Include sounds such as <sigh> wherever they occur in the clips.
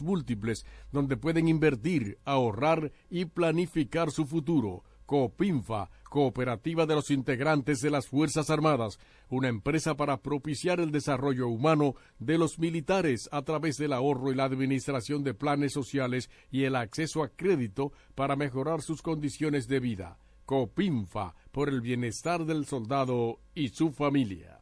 múltiples donde pueden invertir, ahorrar y planificar su futuro. Copinfa, Cooperativa de los Integrantes de las Fuerzas Armadas, una empresa para propiciar el desarrollo humano de los militares a través del ahorro y la administración de planes sociales y el acceso a crédito para mejorar sus condiciones de vida. Copinfa, por el bienestar del soldado y su familia.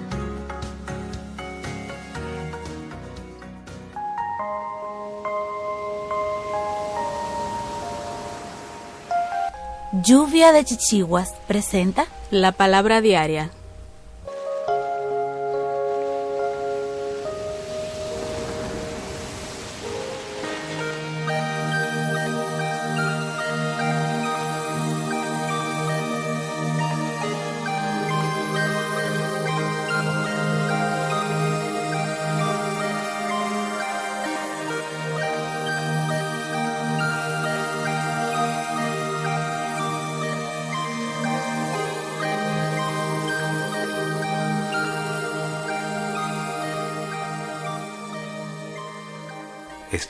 Lluvia de Chichiguas presenta la palabra diaria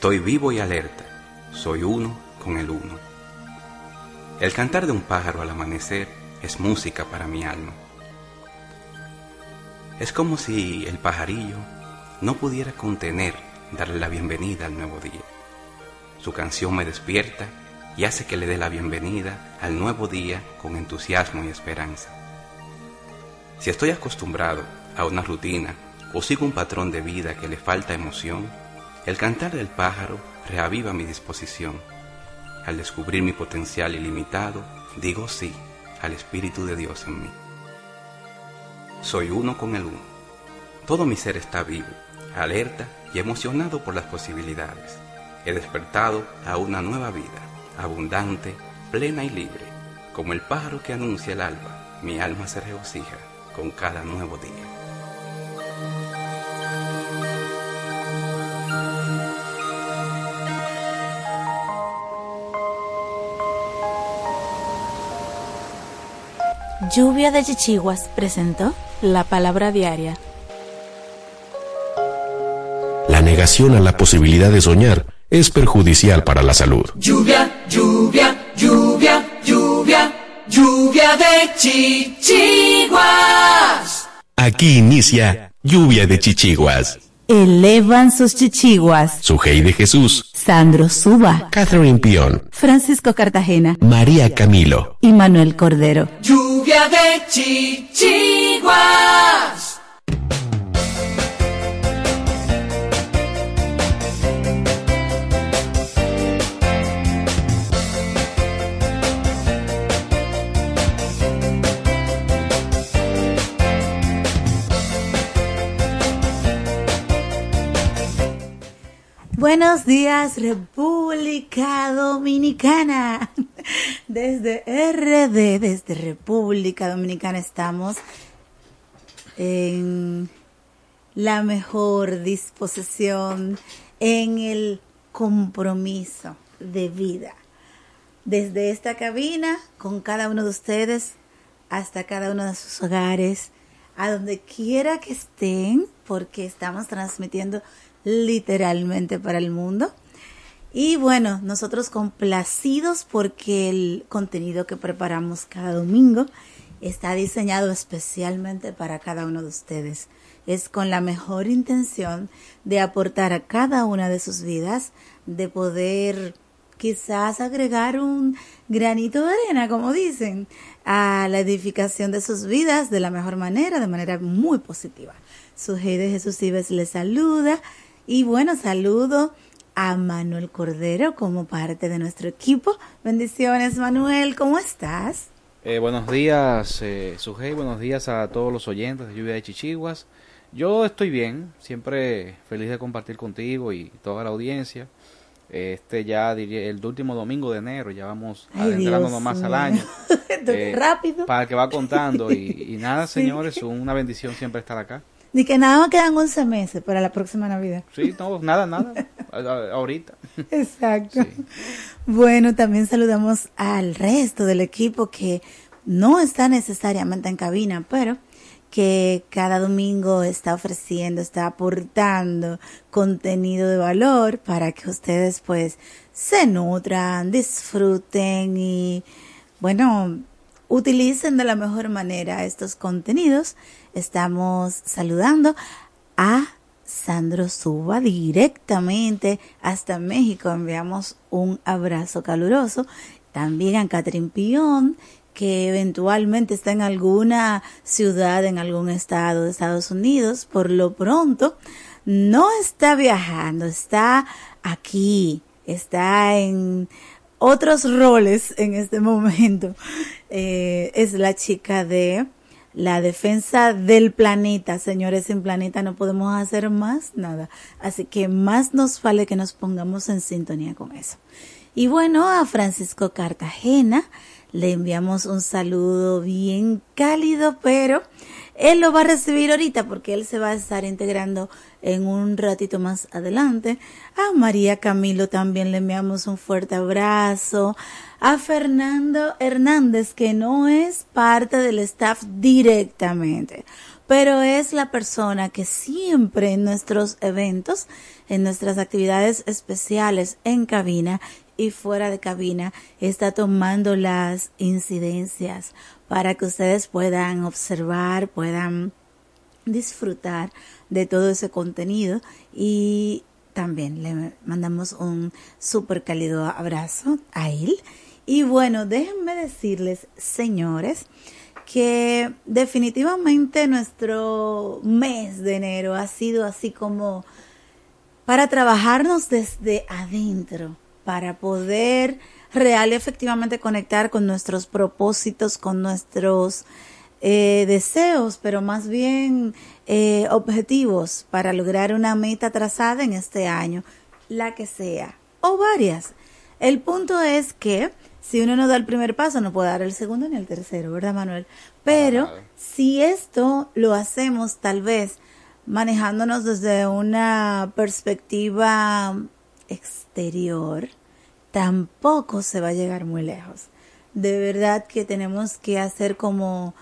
Estoy vivo y alerta, soy uno con el uno. El cantar de un pájaro al amanecer es música para mi alma. Es como si el pajarillo no pudiera contener darle la bienvenida al nuevo día. Su canción me despierta y hace que le dé la bienvenida al nuevo día con entusiasmo y esperanza. Si estoy acostumbrado a una rutina o sigo un patrón de vida que le falta emoción, el cantar del pájaro reaviva mi disposición. Al descubrir mi potencial ilimitado, digo sí al Espíritu de Dios en mí. Soy uno con el uno. Todo mi ser está vivo, alerta y emocionado por las posibilidades. He despertado a una nueva vida, abundante, plena y libre. Como el pájaro que anuncia el alba, mi alma se regocija con cada nuevo día. Lluvia de Chichiguas presentó la palabra diaria. La negación a la posibilidad de soñar es perjudicial para la salud. Lluvia, lluvia, lluvia, lluvia, lluvia de chichiguas. Aquí inicia Lluvia de Chichiguas. Elevan sus chichiguas. Sujei de Jesús. Sandro Suba. Catherine Pion. Francisco Cartagena. María Camilo. Y Manuel Cordero. Lluvia de chichiguas. Buenos días, República Dominicana. <laughs> Desde RD, desde República Dominicana estamos en la mejor disposición, en el compromiso de vida. Desde esta cabina, con cada uno de ustedes, hasta cada uno de sus hogares, a donde quiera que estén, porque estamos transmitiendo literalmente para el mundo. Y bueno, nosotros complacidos porque el contenido que preparamos cada domingo está diseñado especialmente para cada uno de ustedes. Es con la mejor intención de aportar a cada una de sus vidas, de poder quizás agregar un granito de arena, como dicen, a la edificación de sus vidas de la mejor manera, de manera muy positiva. Su de Jesús Ives les saluda y bueno, saludo a Manuel Cordero como parte de nuestro equipo. Bendiciones, Manuel, ¿cómo estás? Eh, buenos días, eh, Sujei, buenos días a todos los oyentes de Lluvia de Chichiguas. Yo estoy bien, siempre feliz de compartir contigo y toda la audiencia. Este ya diría el último domingo de enero, ya vamos adentrándonos más al año. <laughs> Eh, rápido. Para que va contando y, nada, <laughs> señores, una bendición siempre estar acá. Ni que nada más quedan 11 meses para la próxima Navidad. Sí, no, nada, nada, <laughs> ahorita. Exacto. Bueno, también saludamos al resto del equipo que no está necesariamente en cabina, pero que cada domingo está ofreciendo, está aportando contenido de valor para que ustedes pues se nutran, disfruten y bueno, utilicen de la mejor manera estos contenidos. Estamos saludando a Sandro Suba directamente hasta México. Enviamos un abrazo caluroso. También a Catherine Pion que eventualmente está en alguna ciudad, en algún estado de Estados Unidos, por lo pronto no está viajando, está aquí, está en otros roles en este momento. Eh, es la chica de la defensa del planeta. Señores, sin planeta no podemos hacer más nada. Así que más nos vale que nos pongamos en sintonía con eso. Y bueno, a Francisco Cartagena, le enviamos un saludo bien cálido, pero él lo va a recibir ahorita porque él se va a estar integrando en un ratito más adelante. A María Camilo también le enviamos un fuerte abrazo. A Fernando Hernández, que no es parte del staff directamente, pero es la persona que siempre en nuestros eventos, en nuestras actividades especiales en cabina, y fuera de cabina está tomando las incidencias para que ustedes puedan observar, puedan disfrutar de todo ese contenido y también le mandamos un súper cálido abrazo a él. Y bueno, déjenme decirles, señores, que definitivamente nuestro mes de enero ha sido así como para trabajarnos desde adentro, para poder real y efectivamente conectar con nuestros propósitos, con nuestros eh, deseos, pero más bien eh, objetivos para lograr una meta trazada en este año, la que sea, o varias. El punto es que si uno no da el primer paso, no puede dar el segundo ni el tercero, ¿verdad, Manuel? Pero si esto lo hacemos tal vez manejándonos desde una perspectiva exterior, tampoco se va a llegar muy lejos. De verdad que tenemos que hacer como,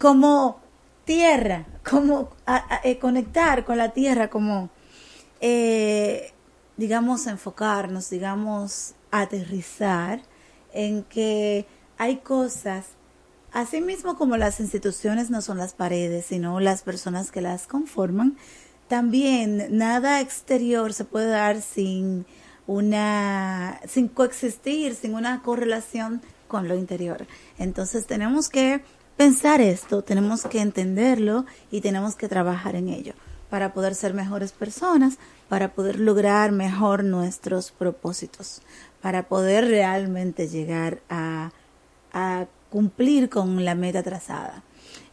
como tierra, como eh, conectar con la tierra, como, eh, digamos, enfocarnos, digamos, aterrizar en que hay cosas, así mismo como las instituciones no son las paredes, sino las personas que las conforman, también nada exterior se puede dar sin una, sin coexistir, sin una correlación con lo interior. Entonces tenemos que pensar esto, tenemos que entenderlo y tenemos que trabajar en ello para poder ser mejores personas, para poder lograr mejor nuestros propósitos, para poder realmente llegar a, cumplir con la meta trazada.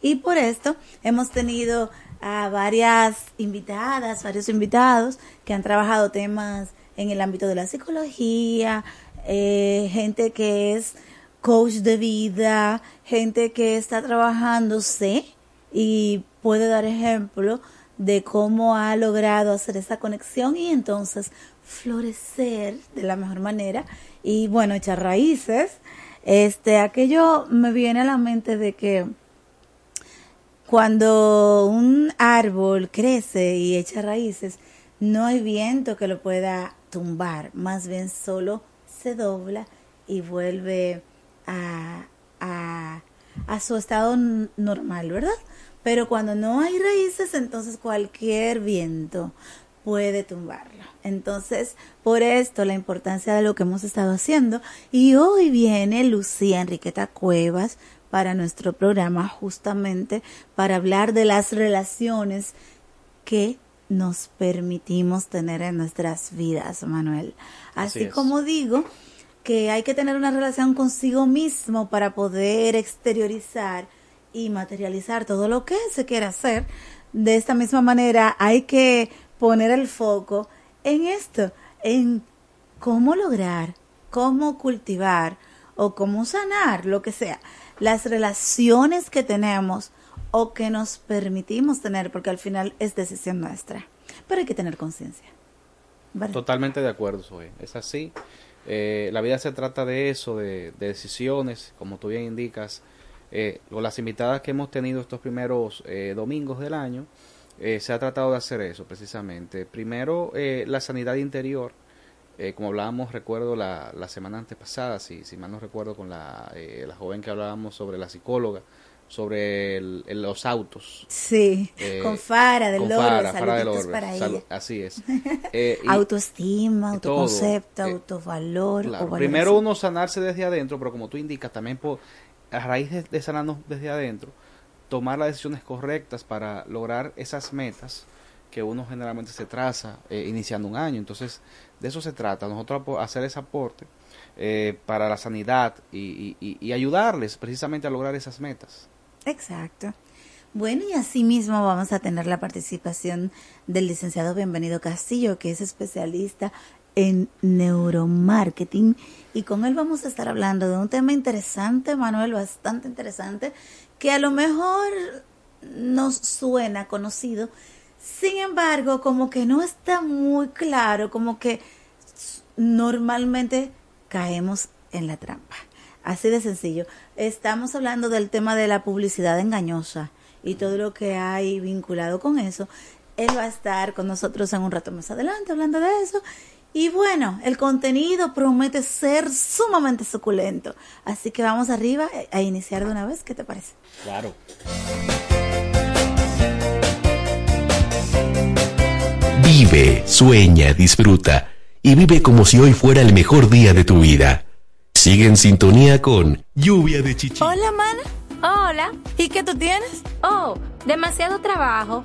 Y por esto hemos tenido a varias invitadas, varios invitados que han trabajado temas en el ámbito de la psicología, eh, gente que es coach de vida, gente que está trabajándose y puede dar ejemplo de cómo ha logrado hacer esa conexión y entonces florecer de la mejor manera y bueno, echar raíces. Este, aquello me viene a la mente de que cuando un árbol crece y echa raíces, no hay viento que lo pueda tumbar, más bien solo se dobla y vuelve a, a, a su estado normal, ¿verdad? Pero cuando no hay raíces, entonces cualquier viento puede tumbarlo. Entonces, por esto la importancia de lo que hemos estado haciendo. Y hoy viene Lucía Enriqueta Cuevas para nuestro programa justamente para hablar de las relaciones que nos permitimos tener en nuestras vidas, Manuel. Así, como digo, que hay que tener una relación consigo mismo para poder exteriorizar y materializar todo lo que se quiere hacer. De esta misma manera hay que poner el foco en esto, en cómo lograr, cómo cultivar o cómo sanar, lo que sea, las relaciones que tenemos o que nos permitimos tener, porque al final es decisión nuestra. Pero hay que tener conciencia. Totalmente de acuerdo, Zoe. Es así. Eh, la vida se trata de eso, de, decisiones, como tú bien indicas. Eh, con las invitadas que hemos tenido estos primeros eh, domingos del año, eh, se ha tratado de hacer eso precisamente. Primero, la sanidad interior, como hablábamos, recuerdo la, la semana antepasada, si, si mal no recuerdo, con la, la joven que hablábamos sobre la psicóloga, sobre los autos. Sí, eh, con Fara del Orbe, Fara, para ella. así es. <laughs> Eh, Autoestima, autoconcepto, eh, autovalor. Primero uno sanarse desde adentro, pero como tú indicas, también por, a raíz de, sanarnos desde adentro, tomar las decisiones correctas para lograr esas metas que uno generalmente se traza iniciando un año. Entonces, de eso se trata, nosotros hacer ese aporte para la sanidad y, y ayudarles precisamente a lograr esas metas. Exacto. Bueno, y asimismo vamos a tener la participación del licenciado Bienvenido Castillo, que es especialista en neuromarketing. Y con él vamos a estar hablando de un tema interesante, Manuel, bastante interesante, que a lo mejor nos suena conocido. Sin embargo, como que no está muy claro, como que normalmente caemos en la trampa. Así de sencillo. Estamos hablando del tema de la publicidad engañosa y todo lo que hay vinculado con eso. Él va a estar con nosotros en un rato más adelante hablando de eso. Y bueno, el contenido promete ser sumamente suculento. Así que vamos arriba a iniciar de una vez. ¿Qué te parece? Claro. Vive, sueña, disfruta y vive como si hoy fuera el mejor día de tu vida. Sigue en sintonía con Lluvia de Chichi. Hola, mana. Hola. ¿Y qué tú tienes? Oh, demasiado trabajo,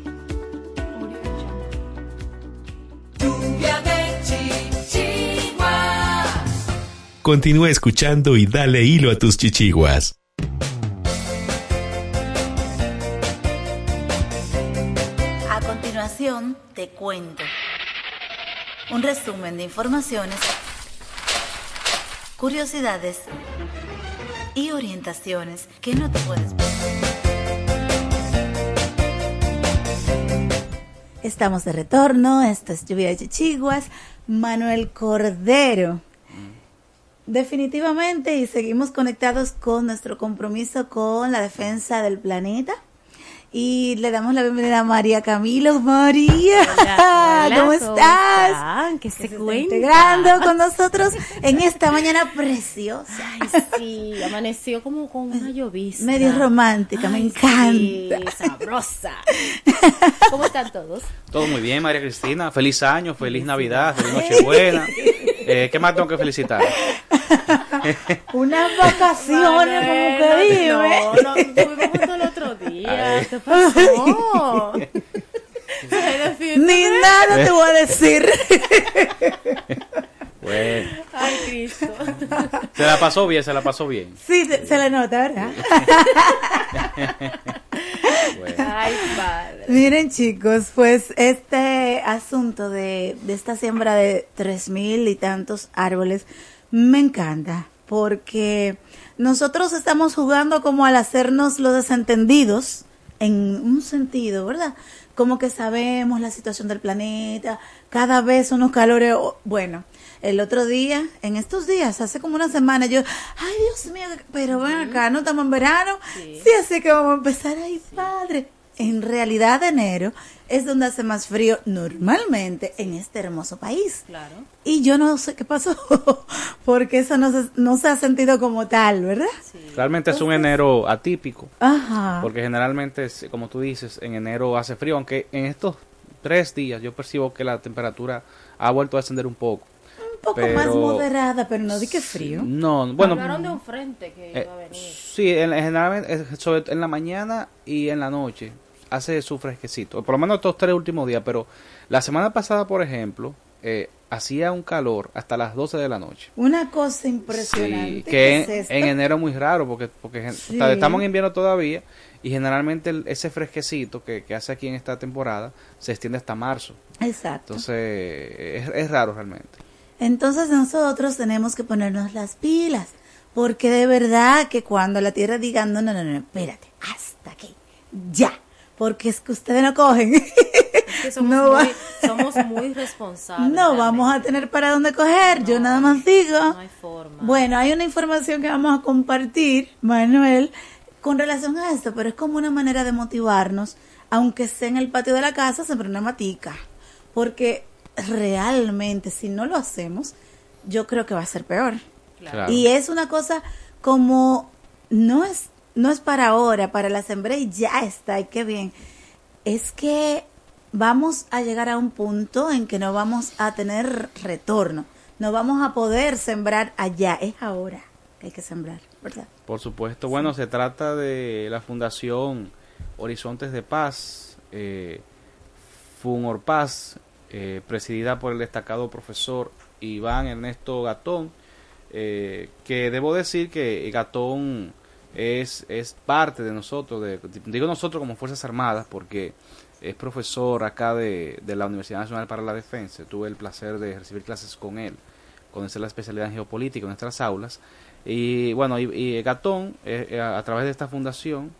Continúa escuchando y dale hilo a tus chichiguas. A continuación, te cuento un resumen de informaciones, curiosidades y orientaciones que no te puedes perder. Estamos de retorno, esto es Lluvia de Chichiguas, Manuel Cordero. Definitivamente y seguimos conectados con nuestro compromiso con la defensa del planeta. Y le damos la bienvenida a María Camilo. María, Hola, hola, <laughs> ¿cómo ¿cómo estás? ¿Qué se está cuenta? integrando con nosotros en esta mañana preciosa. Ay, sí, amaneció como con una llovizna. Medio romántica, me encanta. Sí, sabrosa. <laughs> ¿Cómo están todos? Todo muy bien, María Cristina. Feliz año, feliz Navidad, feliz Nochebuena. <laughs> Eh, ¿Qué más tengo que felicitar? <laughs> Unas vacaciones como que vive. No, no, tuvimos justo el otro día. ¿Qué pasó? <laughs> Ni nada te voy a decir. <laughs> Bueno, Ay, Cristo. <laughs> se la pasó bien, se la pasó bien. Sí, se, se le nota, ¿verdad? <laughs> Bueno. Ay, padre. Miren chicos, pues este asunto de, de esta siembra de tres mil y tantos árboles me encanta porque nosotros estamos jugando como al hacernos los desentendidos en un sentido, ¿verdad? Como que sabemos la situación del planeta, cada vez unos calores, bueno, el otro día, en estos días, hace como una semana, yo, ay Dios mío, pero ven acá, no estamos en verano, sí, así que vamos a empezar ahí, padre. En realidad enero es donde hace más frío normalmente en este hermoso país. Claro. Y yo no sé qué pasó, <laughs> porque eso no se, no se ha sentido como tal, ¿verdad? Realmente es un enero atípico, Ajá. porque generalmente, como tú dices, en enero hace frío, aunque en estos tres días yo percibo que la temperatura ha vuelto a descender un poco. Un poco pero- más moderada, pero no di que frío. No, bueno, Hablaron de un frente que eh, iba a venir. sí, en, eh, sobre, en la mañana y en la noche hace su fresquecito, por lo menos estos tres últimos días, pero la semana pasada, por ejemplo, eh, hacía un calor hasta las 12 de la noche. Una cosa impresionante. Sí, ¿qué que es en, enero muy raro porque, porque gen- Sí. está- estamos en invierno todavía y generalmente el- ese fresquecito que, que hace aquí en esta temporada se extiende hasta marzo. Exacto. Entonces es, es raro realmente. Entonces nosotros tenemos que ponernos las pilas, porque de verdad que cuando la Tierra diga, no, no, no, no, espérate, hasta aquí, ya, porque es que ustedes no cogen. Es que <laughs> somos, No va- muy, somos muy responsables. no vamos a tener para dónde coger, yo nada más digo. No hay forma. Bueno, hay una información que vamos a compartir, Manuel, con relación a esto, pero es como una manera de motivarnos, aunque sea en el patio de la casa, siempre una matica, porque realmente si no lo hacemos, yo creo que va a ser peor. Claro. Y es una cosa como no es no es para ahora, para la sembré y ya está, y qué bien. Es que vamos a llegar a un punto en que no vamos a tener retorno, no vamos a poder sembrar allá, es ahora que hay que sembrar, ¿verdad? Por supuesto. Bueno, se trata de la Fundación Horizontes de Paz, eh, Funor Paz, eh, presidida por el destacado profesor Iván Ernesto Gatón, eh, que debo decir que Gatón es, es parte de nosotros, de- digo nosotros como Fuerzas Armadas, porque es profesor acá de, de la Universidad Nacional para la Defensa. Tuve el placer de recibir clases con él, conocer la especialidad en geopolítica en nuestras aulas. Y bueno, y, Gatón, eh, eh, a, a través de esta fundación,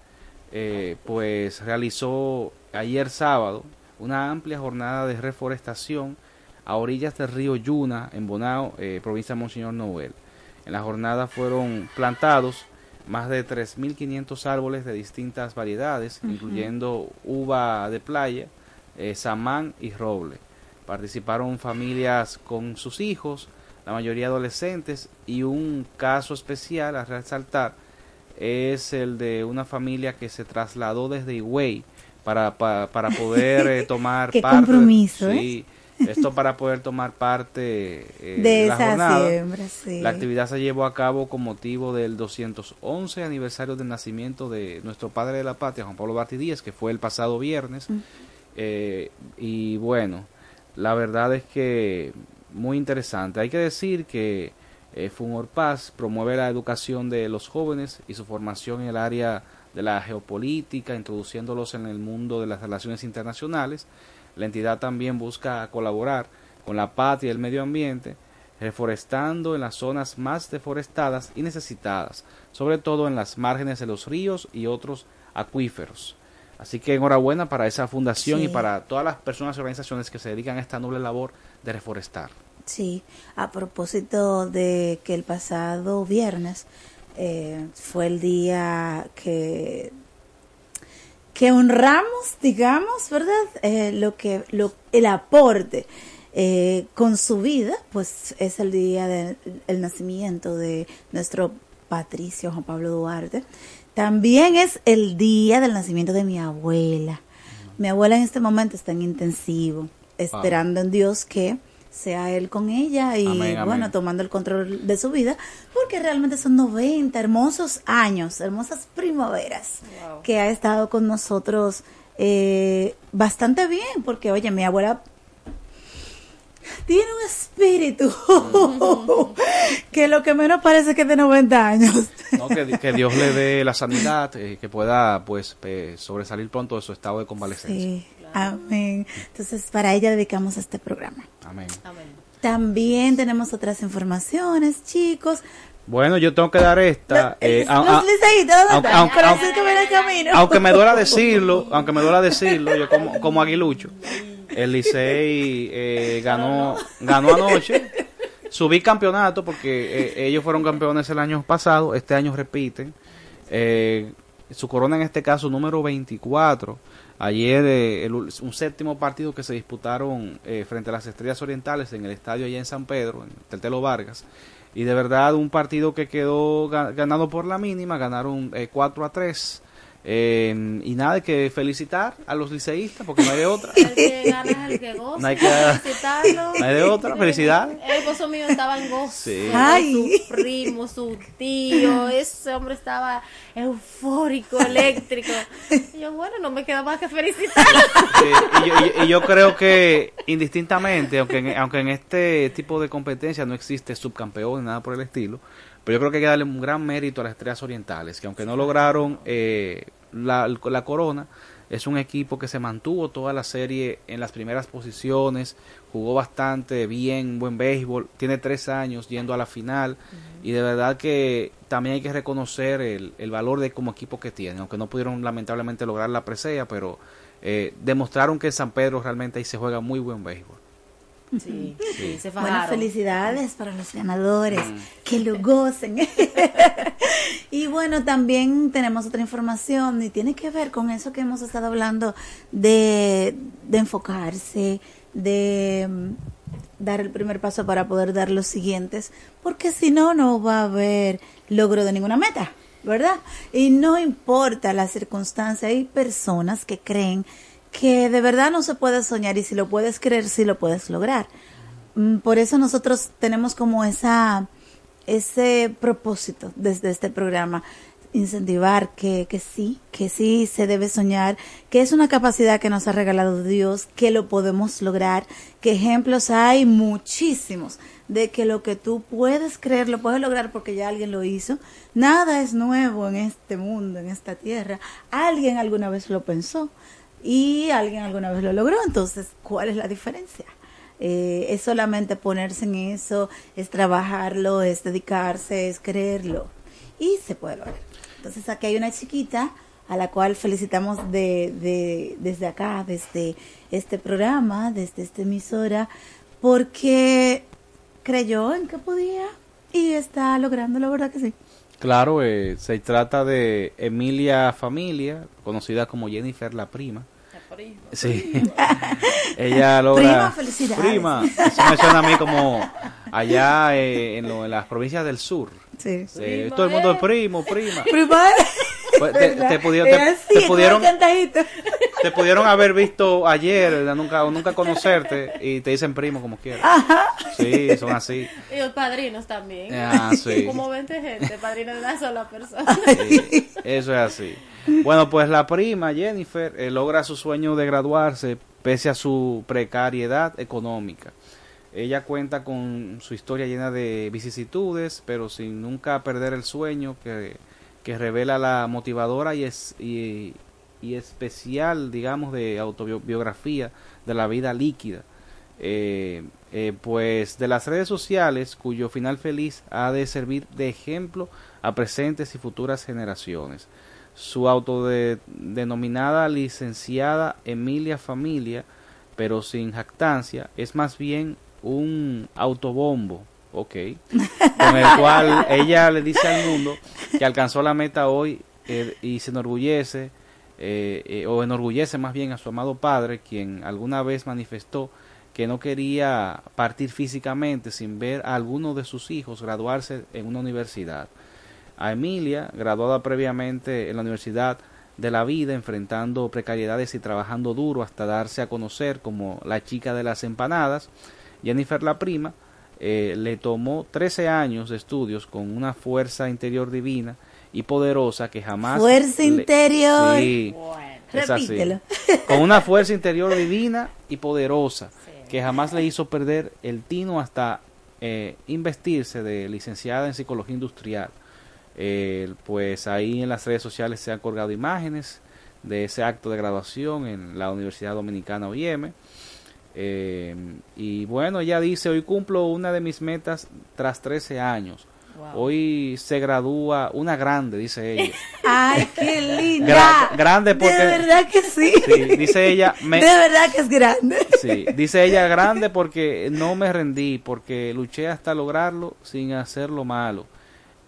eh, pues realizó ayer sábado una amplia jornada de reforestación a orillas del río Yuna, en Bonao, eh, provincia de Monseñor Noel. En la jornada fueron plantados más de 3.500 árboles de distintas variedades, incluyendo uva de playa, eh, samán y roble. Participaron familias con sus hijos, la mayoría adolescentes, y un caso especial a resaltar es el de una familia que se trasladó desde Higüey para, pa- para poder eh, <laughs> tomar Qué parte. compromiso, ¿eh? sí, esto para poder tomar parte eh, De la esa jornada. siembra, sí. La actividad se llevó a cabo con motivo del 211 aniversario del nacimiento de nuestro padre de la patria, Juan Pablo Barti Díaz, que fue el pasado viernes. Mm. Eh, y bueno, la verdad es que muy interesante. Hay que decir que eh, Fumor Paz promueve la educación de los jóvenes y su formación en el área de la geopolítica, introduciéndolos en el mundo de las relaciones internacionales. La entidad también busca colaborar con la patria y el medio ambiente, reforestando en las zonas más deforestadas y necesitadas, sobre todo en las márgenes de los ríos y otros acuíferos. Así que enhorabuena para esa fundación Sí. y para todas las personas y organizaciones que se dedican a esta noble labor de reforestar. Sí, a propósito de que el pasado viernes eh, fue el día que que honramos, digamos, ¿verdad? Eh, lo que lo el aporte eh, con su vida, pues es el día del el nacimiento de nuestro patricio Juan Pablo Duarte. También es el día del nacimiento de mi abuela. Mi abuela en este momento está en intensivo, esperando en Dios que sea él con ella y Amén, amén. bueno, tomando el control de su vida, porque realmente son 90 hermosos años, hermosas primaveras que ha estado con nosotros eh, bastante bien, porque oye, mi abuela tiene un espíritu <laughs> que lo que menos parece que es de 90 años. <laughs> ¿no? que, que Dios le dé la sanidad, eh, que pueda pues eh, sobresalir pronto de su estado de convalecencia. Sí, amén. Entonces, para ella dedicamos este programa. Amén. También tenemos otras informaciones, chicos. Bueno, yo tengo que dar esta. eh, a- Los a- liceístas, ¿dónde aunque- me duela decirlo, aunque me duela decirlo, yo como, como aguilucho, el Licey eh, ganó, ganó anoche su bicampeonato porque eh, ellos fueron campeones el año pasado, este año repiten. Eh, su corona en este caso número 24. Ayer eh, el un séptimo partido que se disputaron eh, frente a las Estrellas Orientales en el estadio allá en San Pedro, en Teltelo Vargas. Y de verdad un partido que quedó ga- ganado por la mínima, ganaron eh, 4 a 3. Eh, y nada, hay que felicitar a los liceístas porque no hay de otra. <laughs> El que gana es el que goza. No hay que- felicitarlo. no hay de otra, felicidades. El esposo mío estaba en gozo. Sí. Su primo, su tío, ese hombre estaba eufórico, eléctrico. Y yo, bueno, no me queda más que felicitarlo. Sí, y, yo, y- y yo creo que indistintamente, aunque en, aunque en este tipo de competencia no existe subcampeón ni nada por el estilo, pero yo creo que hay que darle un gran mérito a las Estrellas Orientales, que aunque no lograron eh, la, la corona, es un equipo que se mantuvo toda la serie en las primeras posiciones, jugó bastante bien, buen béisbol, tiene tres años yendo a la final y de verdad que también hay que reconocer el, el valor de como equipo que tiene, aunque no pudieron lamentablemente lograr la presea, pero eh, demostraron que en San Pedro realmente ahí se juega muy buen béisbol. Sí, sí, se Bueno, fajaron. felicidades para los ganadores, Mm. que lo gocen. <laughs> y bueno, también tenemos otra información y tiene que ver con eso que hemos estado hablando de, de enfocarse, de mm, dar el primer paso para poder dar los siguientes, porque si no, no va a haber logro de ninguna meta, ¿verdad? Y no importa la circunstancia, hay personas que creen que de verdad no se puede soñar y si lo puedes creer, sí lo puedes lograr. Mm, Por eso nosotros tenemos como esa ese propósito desde este programa incentivar que, que sí, que sí se debe soñar, que es una capacidad que nos ha regalado Dios, que lo podemos lograr, que ejemplos hay muchísimos de que lo que tú puedes creer lo puedes lograr porque ya alguien lo hizo. Nada es nuevo en este mundo, en esta tierra. Alguien alguna vez lo pensó. Y alguien alguna vez lo logró. Entonces, ¿cuál es la diferencia? Eh, es solamente ponerse en eso, es trabajarlo, es dedicarse, es creerlo y se puede lograr. Entonces, aquí hay una chiquita a la cual felicitamos de, de- desde acá, desde este programa, desde esta emisora, porque creyó en que podía y está lográndolo, ¿verdad que sí? Claro, eh, se trata de Emilia Familia, conocida como Jennifer la prima. Sí. <laughs> Ella logra. Prima, felicidades. Prima. Eso me suena a mí como allá eh, en, lo- en las provincias del sur. Sí. Sí, todo el mundo es primo, prima. Prima. Pues te, te pudieron, te- así, te como pudieron, te pudieron haber visto ayer, nunca, o nunca conocerte y te dicen primo como quieras. Sí, son así. Y los padrinos también. Ah, sí. <laughs> Como 20 gente, padrino de una sola persona. Sí, eso es así. Bueno, pues la prima Jennifer eh, logra su sueño de graduarse pese a su precariedad económica. Ella cuenta con su historia llena de vicisitudes, pero sin nunca perder el sueño que, que revela la motivadora y, es, y, y especial, digamos, de autobiografía de la vida líquida. Eh, eh, pues de las redes sociales cuyo final feliz ha de servir de ejemplo a presentes y futuras generaciones. Su autodenominada licenciada Emilia Familia, pero sin jactancia, es más bien un autobombo, ok, con el cual ella le dice al mundo que alcanzó la meta hoy eh, y se enorgullece, eh, eh, o enorgullece más bien a su amado padre, quien alguna vez manifestó que no quería partir físicamente sin ver a alguno de sus hijos graduarse en una universidad. A Emilia, graduada previamente en la Universidad de la Vida, enfrentando precariedades y trabajando duro hasta darse a conocer como la chica de las empanadas, Jennifer la prima, eh, le tomó 13 años de estudios con una fuerza interior divina y poderosa que jamás... Fuerza le- interior. Sí, es así. Repítelo. <laughs> Con una fuerza interior divina y poderosa que jamás le hizo perder el tino hasta eh, investirse de licenciada en psicología industrial. Eh, pues ahí en las redes sociales se han colgado imágenes de ese acto de graduación en la Universidad Dominicana OIM. Eh, y bueno, ella dice, hoy cumplo una de mis metas tras 13 años. Hoy se gradúa una grande, dice ella. <laughs> Ay, qué linda. Gra- grande porque... De verdad que sí. Sí, dice ella, me- De verdad que es grande. Sí, dice ella grande porque no me rendí, porque luché hasta lograrlo sin hacer lo malo.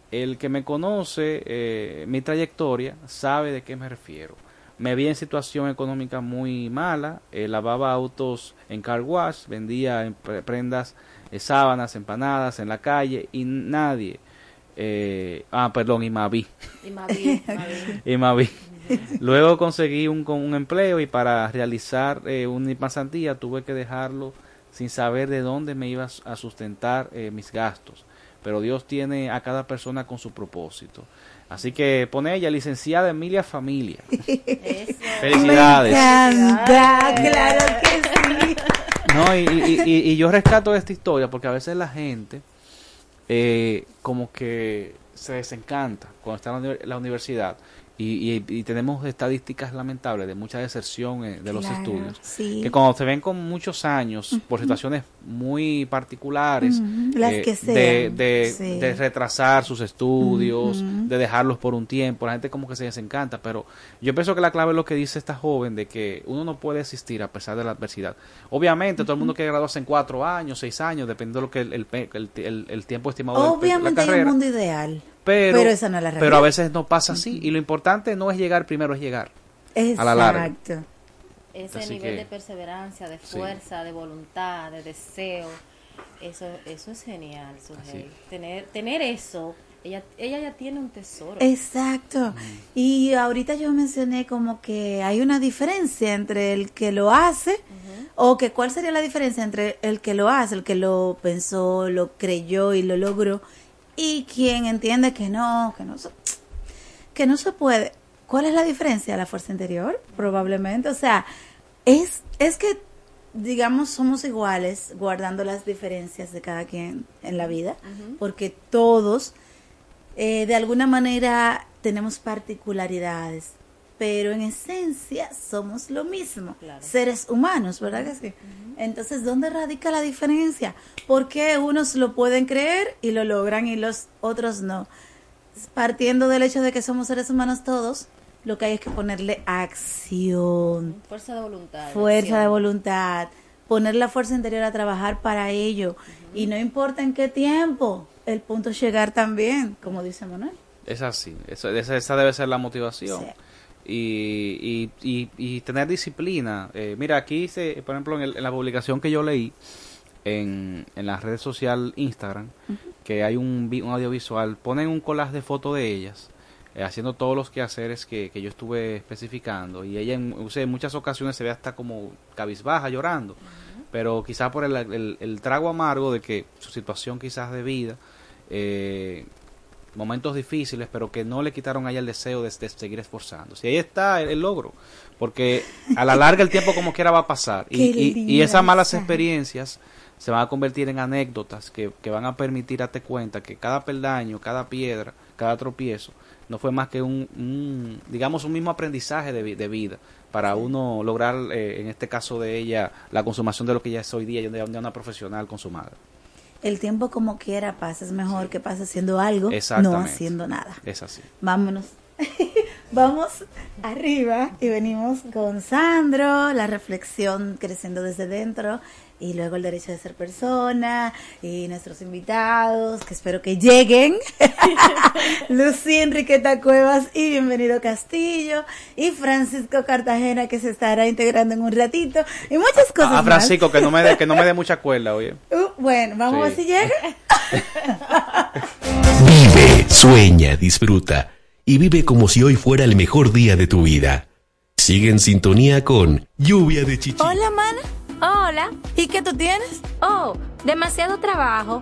El que me conoce eh, mi trayectoria sabe de qué me refiero. Me vi en situación económica muy mala, eh, lavaba autos en car wash, vendía en pre- prendas, eh, sábanas, empanadas en la calle y nadie, eh, ah, perdón, y Mavi. Y Mavi. <laughs> Luego conseguí un, un empleo y para realizar eh, una pasantía tuve que dejarlo sin saber de dónde me iba a sustentar eh, mis gastos. Pero Dios tiene a cada persona con su propósito. Así que pone ella, licenciada Emilia Familia. <laughs> Felicidades. Me encanta, claro que sí. No, y, y- y- y yo rescato esta historia porque a veces la gente eh, como que se desencanta cuando está en la, uni- la universidad y, y- y tenemos estadísticas lamentables de mucha deserción eh, de los estudios. sí. Que cuando se ven con muchos años por situaciones muy particulares las que de, sean, de, sí. de retrasar sus estudios, de dejarlos por un tiempo, la gente como que se desencanta, pero yo pienso que la clave es lo que dice esta joven de que uno no puede existir a pesar de la adversidad. Obviamente todo el mundo quiere graduarse en cuatro años, seis años, dependiendo de lo que el, el, el- tiempo estimado del- de Obviamente la hay un carrera. mundo ideal. Pero, pero esa no es la pero a veces no pasa así y lo importante no es llegar primero, es llegar a la larga. Exacto. Ese Así nivel que- de perseverancia, de Sí. fuerza, de voluntad, de deseo, eso, eso es genial, Sujei. Tener, tener eso, ella, ella ya tiene un tesoro. Exacto. Y ahorita yo mencioné como que hay una diferencia entre el que lo hace o que cuál sería la diferencia entre el que lo hace, el que lo pensó, lo creyó y lo logró y quien entiende que no, que no se, que no se puede. ¿Cuál es la diferencia? La fuerza interior, probablemente. O sea, es, es que, digamos, somos iguales guardando las diferencias de cada quien en la vida, porque todos, eh, de alguna manera, tenemos particularidades pero en esencia somos lo mismo, seres humanos, ¿verdad que sí? Entonces, ¿dónde radica la diferencia? ¿Por qué unos lo pueden creer y lo logran y los otros no? Partiendo del hecho de que somos seres humanos todos, lo que hay es que ponerle acción, Fuerza de voluntad. fuerza de voluntad, poner la fuerza interior a trabajar para ello. Y no importa en qué tiempo, el punto es llegar también, como dice Manuel. Es así, esa, esa debe ser la motivación. Y, y, y, y tener disciplina. Eh, mira, aquí, se, por ejemplo, en, el- en la publicación que yo leí en, en la red social Instagram, que hay un, un audiovisual, ponen un collage de fotos de ellas, eh, haciendo todos los quehaceres que, que yo estuve especificando. Y ella en muchas ocasiones se ve hasta como cabizbaja, llorando. Pero quizás por el, el- el trago amargo de que su situación quizás de vida... Eh, momentos difíciles, pero que no le quitaron a ella el deseo de, de seguir esforzándose. Y ahí está el, el logro, porque a la larga el tiempo como quiera va a pasar. Y, y- esas malas experiencias se van a convertir en anécdotas que, que van a permitir darte cuenta que cada peldaño, cada piedra, cada tropiezo, no fue más que un, un, digamos, un mismo aprendizaje de, vi- de vida para uno lograr, eh, en este caso de ella, la consumación de lo que ella es hoy día, de una profesional consumada. El tiempo como quiera pasa, es mejor que pase haciendo algo, no haciendo nada. Es así. Vámonos. <laughs> Vamos arriba y venimos con Sandro, la reflexión creciendo desde dentro y luego el derecho de ser persona y nuestros invitados que espero que lleguen. <laughs> Lucía Enriqueta Cuevas y bienvenido Castillo y Francisco Cartagena que se estará integrando en un ratito y muchas cosas A, a más. Francisco, que no me dé, que no me dé <laughs> mucha cuerda, oye. Uh, bueno, vamos a ver si llega. Vive, sueña, disfruta y vive como si hoy fuera el mejor día de tu vida. Sigue en sintonía con Lluvia de Chichi. Hola, mana. Hola. ¿Y qué tú tienes? Oh, demasiado trabajo,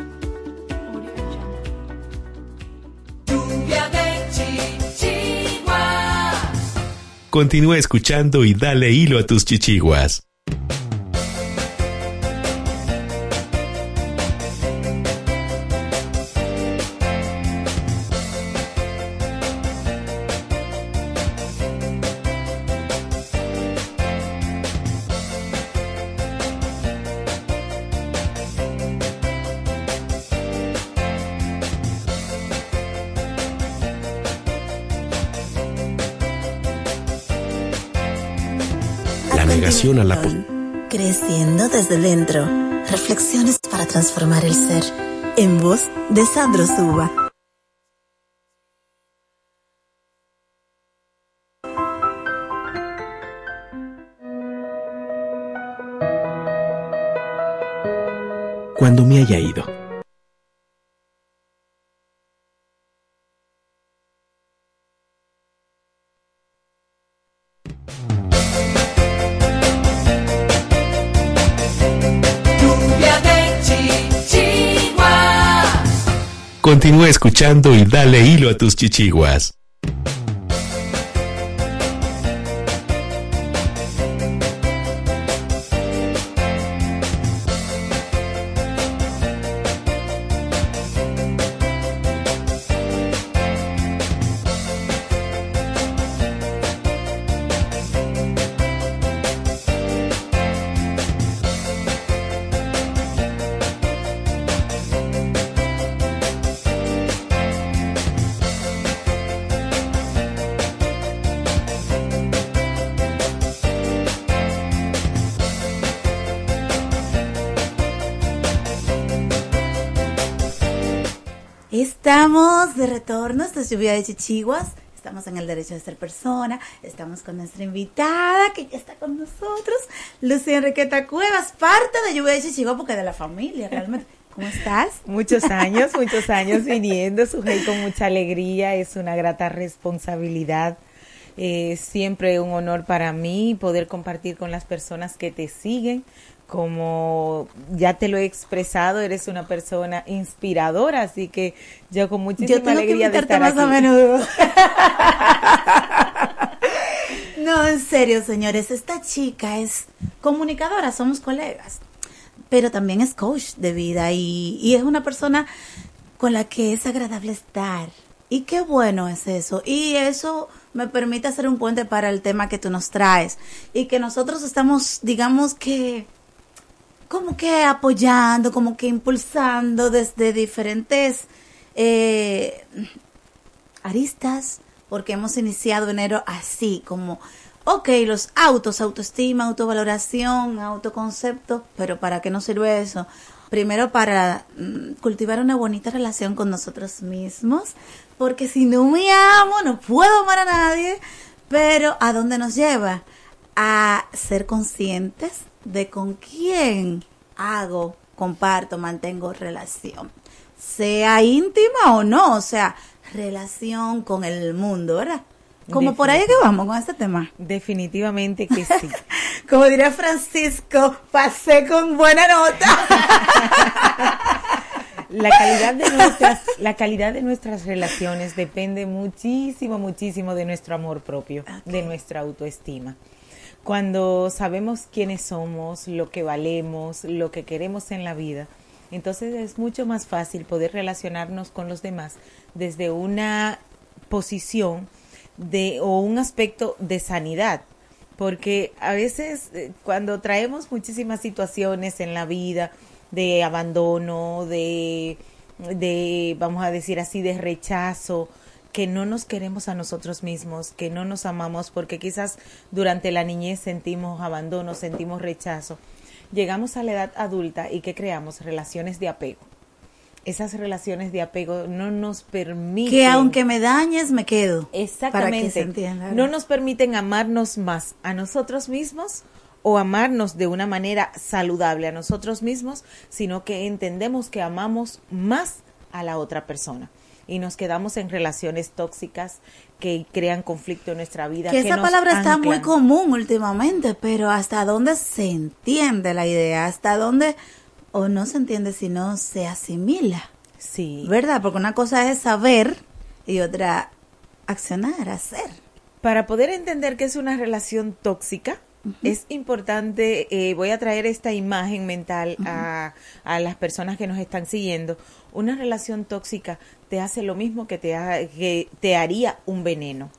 Continúa escuchando y dale hilo a tus chichiguas. Dentro. Reflexiones para transformar el ser. En voz de Sandro Suba. Cuando me haya ido. Continúa escuchando y dale hilo a tus chichiguas. Lluvia de Chichiguas. Estamos en el derecho de ser persona. Estamos con nuestra invitada que ya está con nosotros, Lucía Enriqueta Cuevas, parte de Lluvia de Chichiguas porque de la familia realmente. ¿Cómo estás? Muchos <laughs> años, muchos años viniendo, Sujei, con mucha alegría, es una grata responsabilidad. Eh, siempre un honor para mí poder compartir con las personas que te siguen. Como ya te lo he expresado, eres una persona inspiradora, así que yo con muchísima Yo tengo que alegría de estar más a aquí. menudo. <laughs> no, en serio, señores, esta chica es comunicadora, somos colegas, pero también es coach de vida y, y es una persona con la que es agradable estar. Y qué bueno es eso. Y eso me permite hacer un puente para el tema que tú nos traes. Y que nosotros estamos, digamos que, como que apoyando, como que impulsando desde diferentes eh, aristas, porque hemos iniciado enero así, como, ok, los autos, autoestima, autovaloración, autoconcepto, pero ¿para qué nos sirve eso? Primero para mm, cultivar una bonita relación con nosotros mismos, porque si no me amo, no puedo amar a nadie, pero ¿a dónde nos lleva? A ser conscientes de con quién hago, comparto, mantengo relación. Sea íntima o no, o sea, relación con el mundo, ¿verdad? Como por ahí que vamos con este tema. Definitivamente que sí. <laughs> Como diría Francisco, pasé con buena nota. La calidad de nuestras, la calidad de nuestras relaciones depende muchísimo, muchísimo de nuestro amor propio, de nuestra autoestima. Cuando sabemos quiénes somos, lo que valemos, lo que queremos en la vida, entonces es mucho más fácil poder relacionarnos con los demás desde una posición de o un aspecto de sanidad, porque a veces eh, cuando traemos muchísimas situaciones en la vida de abandono, de, de, vamos a decir así, de rechazo, que no nos queremos a nosotros mismos, que no nos amamos, porque quizás durante la niñez sentimos abandono, sentimos rechazo. Llegamos a la edad adulta y que creamos relaciones de apego. esas relaciones de apego no nos permiten Que aunque me dañes, me quedo. Exactamente. Para que se entienda. no nos permiten amarnos más a nosotros mismos o amarnos de una manera saludable a nosotros mismos, sino que entendemos que amamos más a la otra persona y nos quedamos en relaciones tóxicas que crean conflicto en nuestra vida. que esa nos palabra está muy común últimamente, pero ¿hasta dónde se entiende la idea? ¿Hasta dónde o no se entiende si no se asimila? Sí. ¿Verdad? Porque una cosa es saber y otra accionar, hacer. Para poder entender que es una relación tóxica, es importante, eh, voy a traer esta imagen mental a, a las personas que nos están siguiendo. Una relación tóxica te hace lo mismo que te, ha- que te haría un veneno.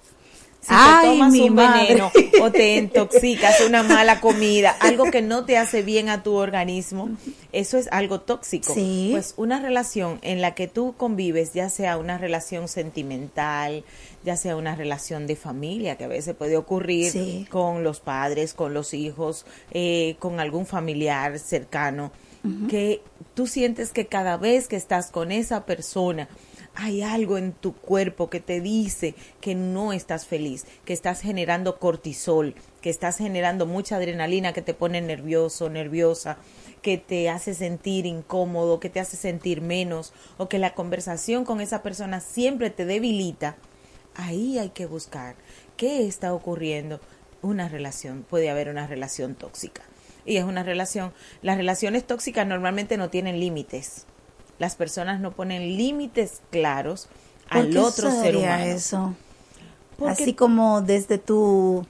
Si Ay, te tomas un madre. veneno o te intoxicas una mala comida, algo que no te hace bien a tu organismo, eso es algo tóxico. Sí. Pues una relación en la que tú convives, ya sea una relación sentimental, ya sea una relación de familia, que a veces puede ocurrir Sí. con los padres, con los hijos, eh, con algún familiar cercano, que tú sientes que cada vez que estás con esa persona, hay algo en tu cuerpo que te dice que no estás feliz, que estás generando cortisol, que estás generando mucha adrenalina que te pone nervioso, nerviosa, que te hace sentir incómodo, que te hace sentir menos, o que la conversación con esa persona siempre te debilita, ahí hay que buscar qué está ocurriendo. Una relación, puede haber una relación tóxica. Y es una relación, las relaciones tóxicas normalmente no tienen límites. Las personas no ponen límites claros ¿Por al qué otro ser humano. eso? Porque- Así como desde tu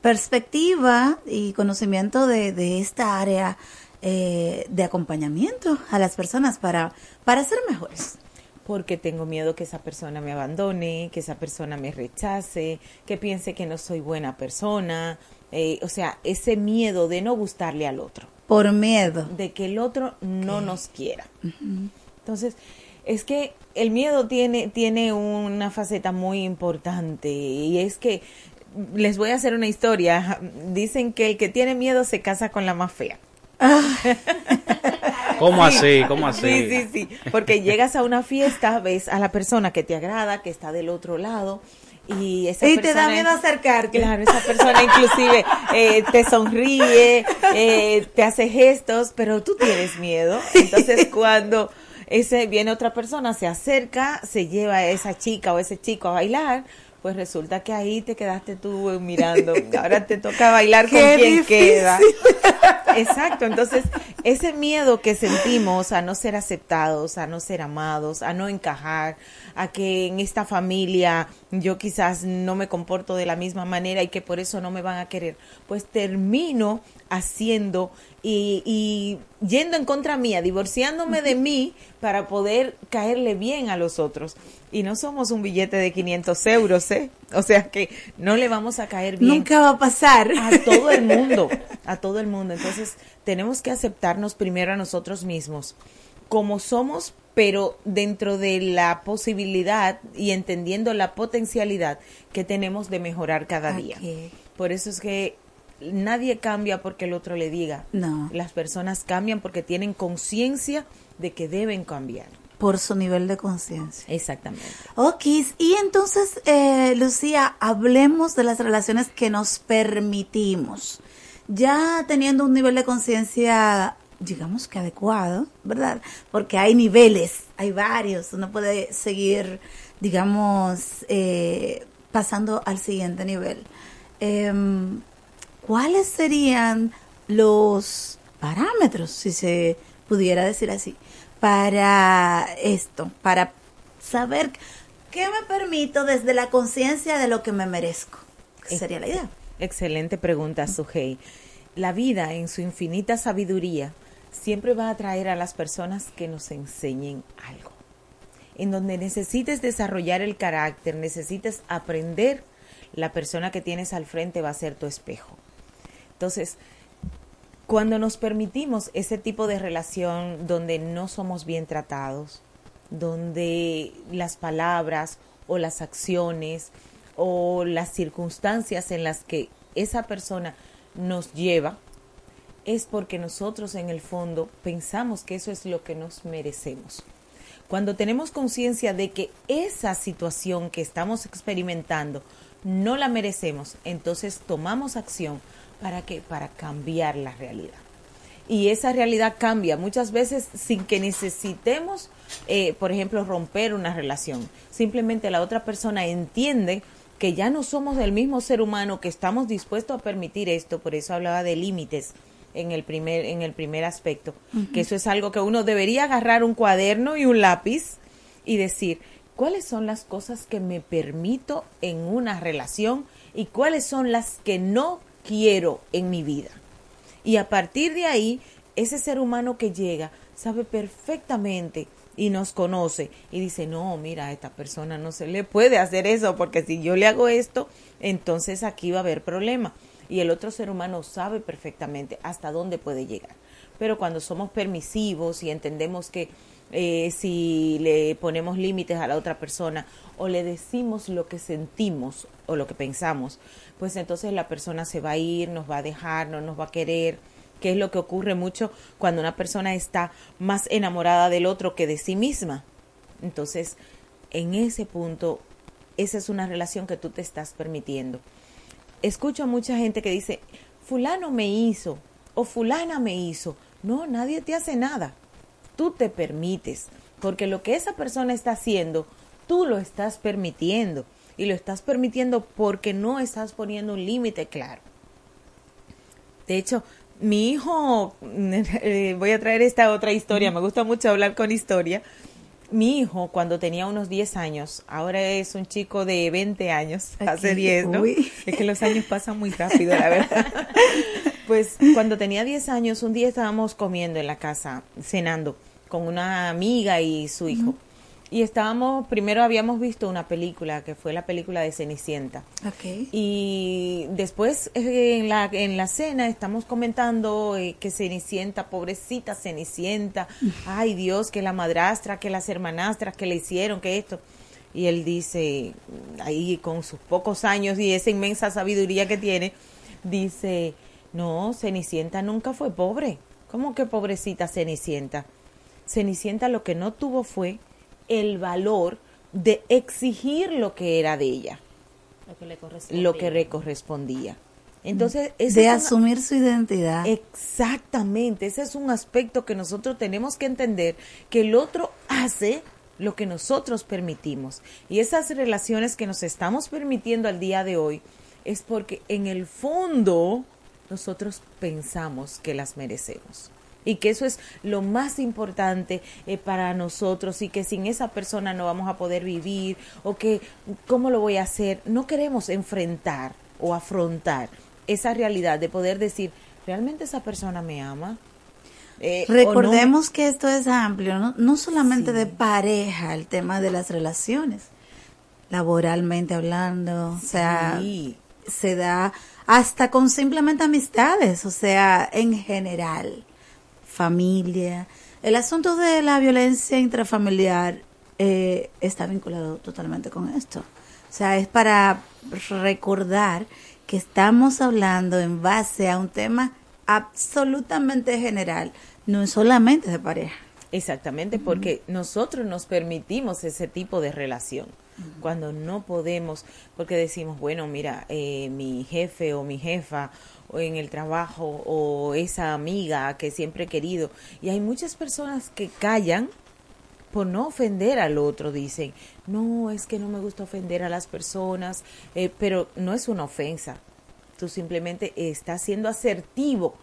perspectiva y conocimiento de, de esta área eh, de acompañamiento a las personas para, para ser mejores. porque tengo miedo que esa persona me abandone, que esa persona me rechace, que piense que no soy buena persona, eh, o sea, ese miedo de no gustarle al otro, Por miedo. de que el otro no nos quiera. Entonces, es que el miedo tiene, tiene una faceta muy importante y es que les voy a hacer una historia. Dicen que el que tiene miedo se casa con la más fea. <laughs> ¿Cómo Sí. así? ¿Cómo así? Sí, sí, sí. Porque llegas a una fiesta, ves a la persona que te agrada, que está del otro lado. Y, esa Y te da miedo acercarte. Claro, esa persona inclusive eh, te sonríe, eh, te hace gestos, pero tú tienes miedo. Entonces <laughs> cuando ese viene otra persona, se acerca, se lleva a esa chica o ese chico a bailar, pues resulta que ahí te quedaste tú eh, mirando. <laughs> Ahora te toca bailar con quien difícil. queda. Exacto, entonces ese miedo que sentimos a no ser aceptados, a no ser amados, a no encajar, a que en esta familia yo quizás no me comporto de la misma manera y que por eso no me van a querer, pues termino haciendo y, y yendo en contra mía, divorciándome de mí para poder caerle bien a los otros. Y no somos un billete de 500 euros, ¿eh? O sea que no le vamos a caer bien Nunca va a pasar. a todo el mundo, a todo el mundo. Entonces, tenemos que aceptarnos primero a nosotros mismos como somos, pero dentro de la posibilidad y entendiendo la potencialidad que tenemos de mejorar cada día. Por eso es que nadie cambia porque el otro le diga. No. Las personas cambian porque tienen conciencia de que deben cambiar. Por su nivel de conciencia. Exactamente. Ok, y entonces, eh, Lucía, hablemos de las relaciones que nos permitimos. Ya teniendo un nivel de conciencia, digamos que adecuado, ¿verdad? Porque hay niveles, hay varios. Uno puede seguir, digamos, eh, pasando al siguiente nivel. Em, ¿Cuáles serían los parámetros, si se pudiera decir así, para esto, para saber qué me permito desde la conciencia de lo que me merezco? Sería la idea. Excelente pregunta, Sujei. La vida, en su infinita sabiduría, siempre va a atraer a las personas que nos enseñen algo. En donde necesites desarrollar el carácter, necesites aprender, la persona que tienes al frente va a ser tu espejo. Entonces, cuando nos permitimos ese tipo de relación donde no somos bien tratados, donde las palabras o las acciones o las circunstancias en las que esa persona nos lleva, es porque nosotros en el fondo pensamos que eso es lo que nos merecemos. Cuando tenemos conciencia de que esa situación que estamos experimentando no la merecemos, entonces tomamos acción para que para cambiar la realidad. Y esa realidad cambia muchas veces sin que necesitemos, eh, por ejemplo, romper una relación. Simplemente la otra persona entiende que ya no somos del mismo ser humano, que estamos dispuestos a permitir esto, por eso hablaba de límites en el primer, en el primer aspecto, que eso es algo que uno debería agarrar un cuaderno y un lápiz y decir, ¿cuáles son las cosas que me permito en una relación y cuáles son las que no quiero en mi vida? Y a partir de ahí, ese ser humano que llega sabe perfectamente y nos conoce y dice, no, mira, a esta persona no se le puede hacer eso porque si yo le hago esto, entonces aquí va a haber problema. Y el otro ser humano sabe perfectamente hasta dónde puede llegar. Pero cuando somos permisivos y entendemos que eh, si le ponemos límites a la otra persona o le decimos lo que sentimos o lo que pensamos, pues entonces la persona se va a ir, nos va a dejar, no nos va a querer que es lo que ocurre mucho cuando una persona está más enamorada del otro que de sí misma. Entonces, en ese punto, esa es una relación que tú te estás permitiendo. Escucho a mucha gente que dice, fulano me hizo o fulana me hizo. No, nadie te hace nada. Tú te permites, porque lo que esa persona está haciendo, tú lo estás permitiendo. Y lo estás permitiendo porque no estás poniendo un límite claro. De hecho, mi hijo, <laughs> eh, voy a traer esta otra historia, me gusta mucho hablar con historia. Mi hijo, cuando tenía unos 10 años, ahora es un chico de 20 años, hace 10, ¿no? Es que los años pasan muy rápido, la verdad. <laughs> Pues cuando tenía 10 años, un día estábamos comiendo en la casa, cenando, con una amiga y su hijo y estábamos, primero habíamos visto una película que fue la película de Cenicienta. Okay. Y después eh, en la, en la cena estamos comentando eh, que Cenicienta, pobrecita Cenicienta, <laughs> ay Dios, que la madrastra, que las hermanastras, que le hicieron, que esto. Y él dice, ahí con sus pocos años y esa inmensa sabiduría que tiene, dice, no, Cenicienta nunca fue pobre. ¿Cómo que pobrecita Cenicienta? Cenicienta lo que no tuvo fue el valor de exigir lo que era de ella, lo que le correspondía. lo que le correspondía. Entonces, de es asumir su identidad. Exactamente, ese es un aspecto que nosotros tenemos que entender, que el otro hace lo que nosotros permitimos. Y esas relaciones que nos estamos permitiendo al día de hoy es porque en el fondo nosotros pensamos que las merecemos y que eso es lo más importante eh, para nosotros y que sin esa persona no vamos a poder vivir o que cómo lo voy a hacer. No queremos enfrentar o afrontar esa realidad de poder decir, ¿realmente esa persona me ama? Eh, Recordemos que esto es amplio, no, no solamente de pareja, el tema de las relaciones, laboralmente hablando, o sea, se da hasta con simplemente amistades, o sea, en general familia. El asunto de la violencia intrafamiliar eh, está vinculado totalmente con esto. O sea, es para recordar que estamos hablando en base a un tema absolutamente general, no solamente de pareja. Exactamente, porque nosotros nos permitimos ese tipo de relación. Cuando no podemos, porque decimos, bueno, mira, eh, mi jefe o mi jefa o en el trabajo o esa amiga que siempre he querido. Y hay muchas personas que callan por no ofender al otro, dicen, no, es que no me gusta ofender a las personas, eh, pero no es una ofensa, tú simplemente estás siendo asertivo.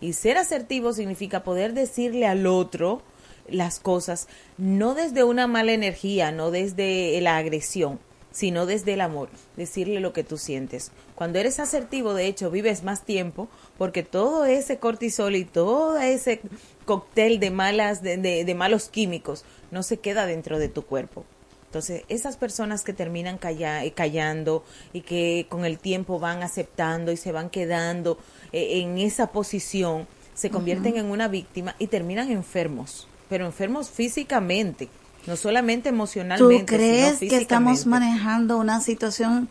Y ser asertivo significa poder decirle al otro las cosas, no desde una mala energía, no desde la agresión, sino desde el amor, decirle lo que tú sientes. Cuando eres asertivo, de hecho, vives más tiempo porque todo ese cortisol y todo ese cóctel de malas de, de, malos químicos no se queda dentro de tu cuerpo. Entonces, esas personas que terminan callando y que con el tiempo van aceptando y se van quedando eh, en esa posición, se convierten en una víctima y terminan enfermos, pero enfermos físicamente no solamente emocionalmente. ¿Tú crees que estamos manejando una situación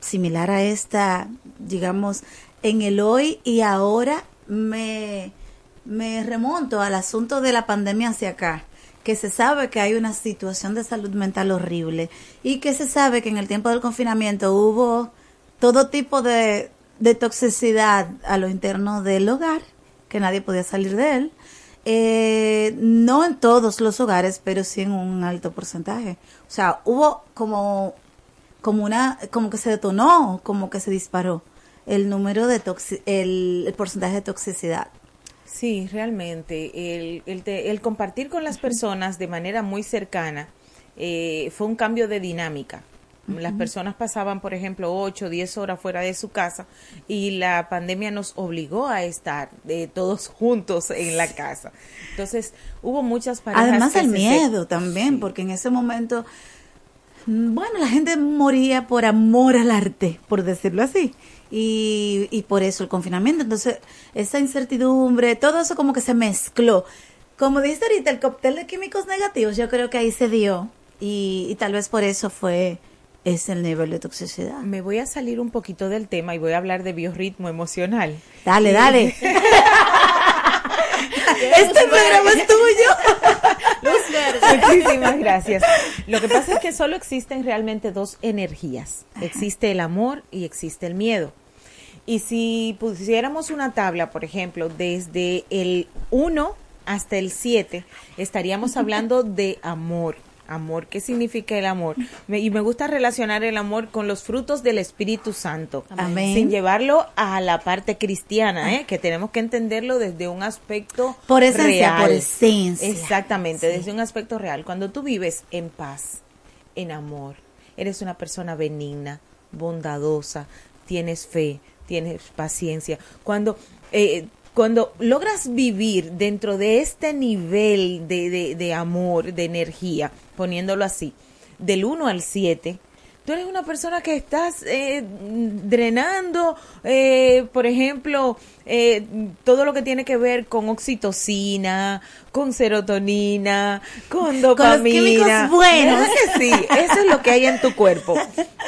similar a esta, digamos, en el hoy y ahora me, me remonto al asunto de la pandemia hacia acá, que se sabe que hay una situación de salud mental horrible y que se sabe que en el tiempo del confinamiento hubo todo tipo de, de toxicidad a lo interno del hogar, que nadie podía salir de él. Eh, no en todos los hogares, pero sí en un alto porcentaje. O sea, hubo como, como una, como que se detonó, como que se disparó el número de toxi el, el porcentaje de toxicidad. Sí, realmente. El, el, te- el compartir con las personas de manera muy cercana eh, fue un cambio de dinámica. Las personas pasaban, por ejemplo, 8 o 10 horas fuera de su casa y la pandemia nos obligó a estar eh, todos juntos en la casa. Entonces, hubo muchas parejas Además el se- miedo también, porque en ese momento, mm, bueno, la gente moría por amor al arte, por decirlo así. Y, y por eso el confinamiento. Entonces, esa incertidumbre, todo eso como que se mezcló. Como dice ahorita, el cóctel de químicos negativos, yo creo que ahí se dio. Y, y tal vez por eso fue ese el nivel de toxicidad. Me voy a salir un poquito del tema y voy a hablar de biorritmo emocional. Dale, dale. <laughs> <laughs> este programa es tuyo. <laughs> Muchísimas gracias. Lo que pasa es que solo existen realmente dos energías. Existe el amor y existe el miedo. Y si pusiéramos una tabla, por ejemplo, desde el 1 hasta el 7, estaríamos hablando de amor. Amor, ¿qué significa el amor? Me- y me gusta relacionar el amor con los frutos del Espíritu Santo, Amén. sin llevarlo a la parte cristiana, ¿eh? que tenemos que entenderlo desde un aspecto Por esencia, real. por esencia. Exactamente, Sí. desde un aspecto real. Cuando tú vives en paz, en amor, eres una persona benigna, bondadosa, tienes fe, tienes paciencia. Cuando, eh, cuando logras vivir dentro de este nivel de, de, de amor, de energía, poniéndolo así, del 1 al 7, tú eres una persona que estás eh, drenando, eh, por ejemplo, eh, todo lo que tiene que ver con oxitocina, con serotonina, con dopamina. químicos buenos. ¿Verdad que sí? Eso es lo que hay en tu cuerpo.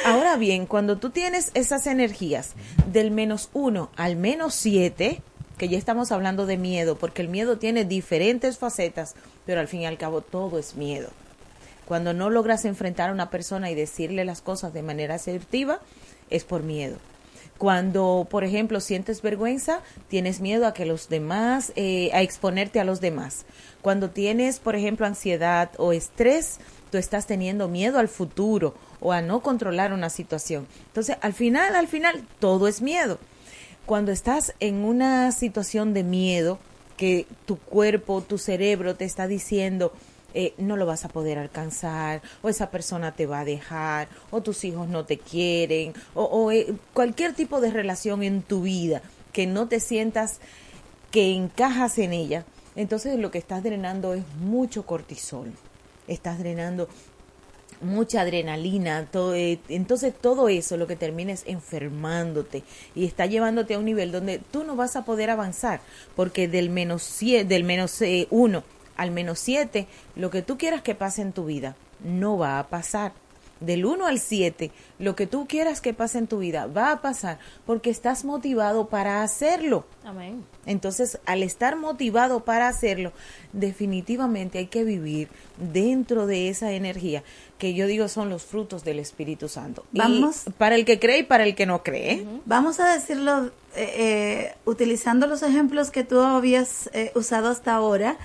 Ahora bien, cuando tú tienes esas energías del menos 1 al menos 7, que ya estamos hablando de miedo, porque el miedo tiene diferentes facetas, pero al fin y al cabo todo es miedo. Cuando no logras enfrentar a una persona y decirle las cosas de manera asertiva, es por miedo. Cuando, por ejemplo, sientes vergüenza, tienes miedo a que los demás, eh, a exponerte a los demás. Cuando tienes, por ejemplo, ansiedad o estrés, tú estás teniendo miedo al futuro o a no controlar una situación. Entonces, al final, al final, todo es miedo. Cuando estás en una situación de miedo, que tu cuerpo, tu cerebro te está diciendo, eh, no lo vas a poder alcanzar, o esa persona te va a dejar, o tus hijos no te quieren, o, o, eh, cualquier tipo de relación en tu vida que no te sientas que encajas en ella, entonces lo que estás drenando es mucho cortisol, estás drenando mucha adrenalina, todo, eh, entonces todo eso lo que termina es enfermándote y está llevándote a un nivel donde tú no vas a poder avanzar, porque del menos sie- del menos eh, uno al menos siete, lo que tú quieras que pase en tu vida no va a pasar. Del 1 al 7, lo que tú quieras que pase en tu vida va a pasar porque estás motivado para hacerlo. Amén. Entonces, al estar motivado para hacerlo, definitivamente hay que vivir dentro de esa energía que yo digo son los frutos del Espíritu Santo. Y Vamos. para el que cree y para el que no cree. Vamos a decirlo eh, eh, utilizando los ejemplos que tú habías eh, usado hasta ahora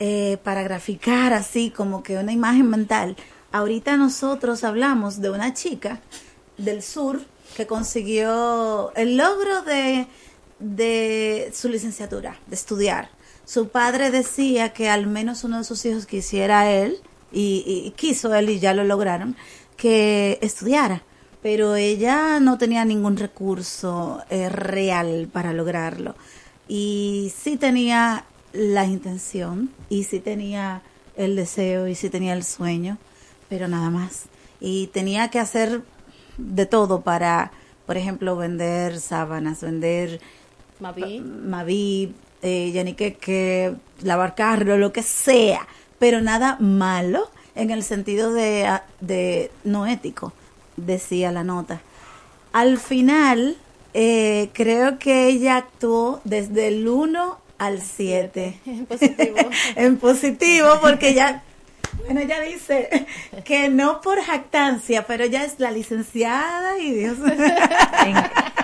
eh, para graficar así como que una imagen mental. Ahorita nosotros hablamos de una chica del sur que consiguió el logro de, de su licenciatura, de estudiar. Su padre decía que al menos uno de sus hijos quisiera él, y, quiso él y ya lo lograron, que estudiara pero ella no tenía ningún recurso eh, real para lograrlo. Y sí tenía la intención, y sí tenía el deseo, y sí tenía el sueño, pero nada más. Y tenía que hacer de todo para, por ejemplo, vender sábanas, vender Mavi. Mavi, eh, Yanique, que lavar carro, lo que sea, pero nada malo en el sentido de, ah, de no ético, decía la nota. Al final, eh, creo que ella actuó desde el 1 al 7. <laughs> En positivo. <laughs> en positivo, porque ya, bueno, ella dice que no por jactancia, pero ya es la licenciada y Dios.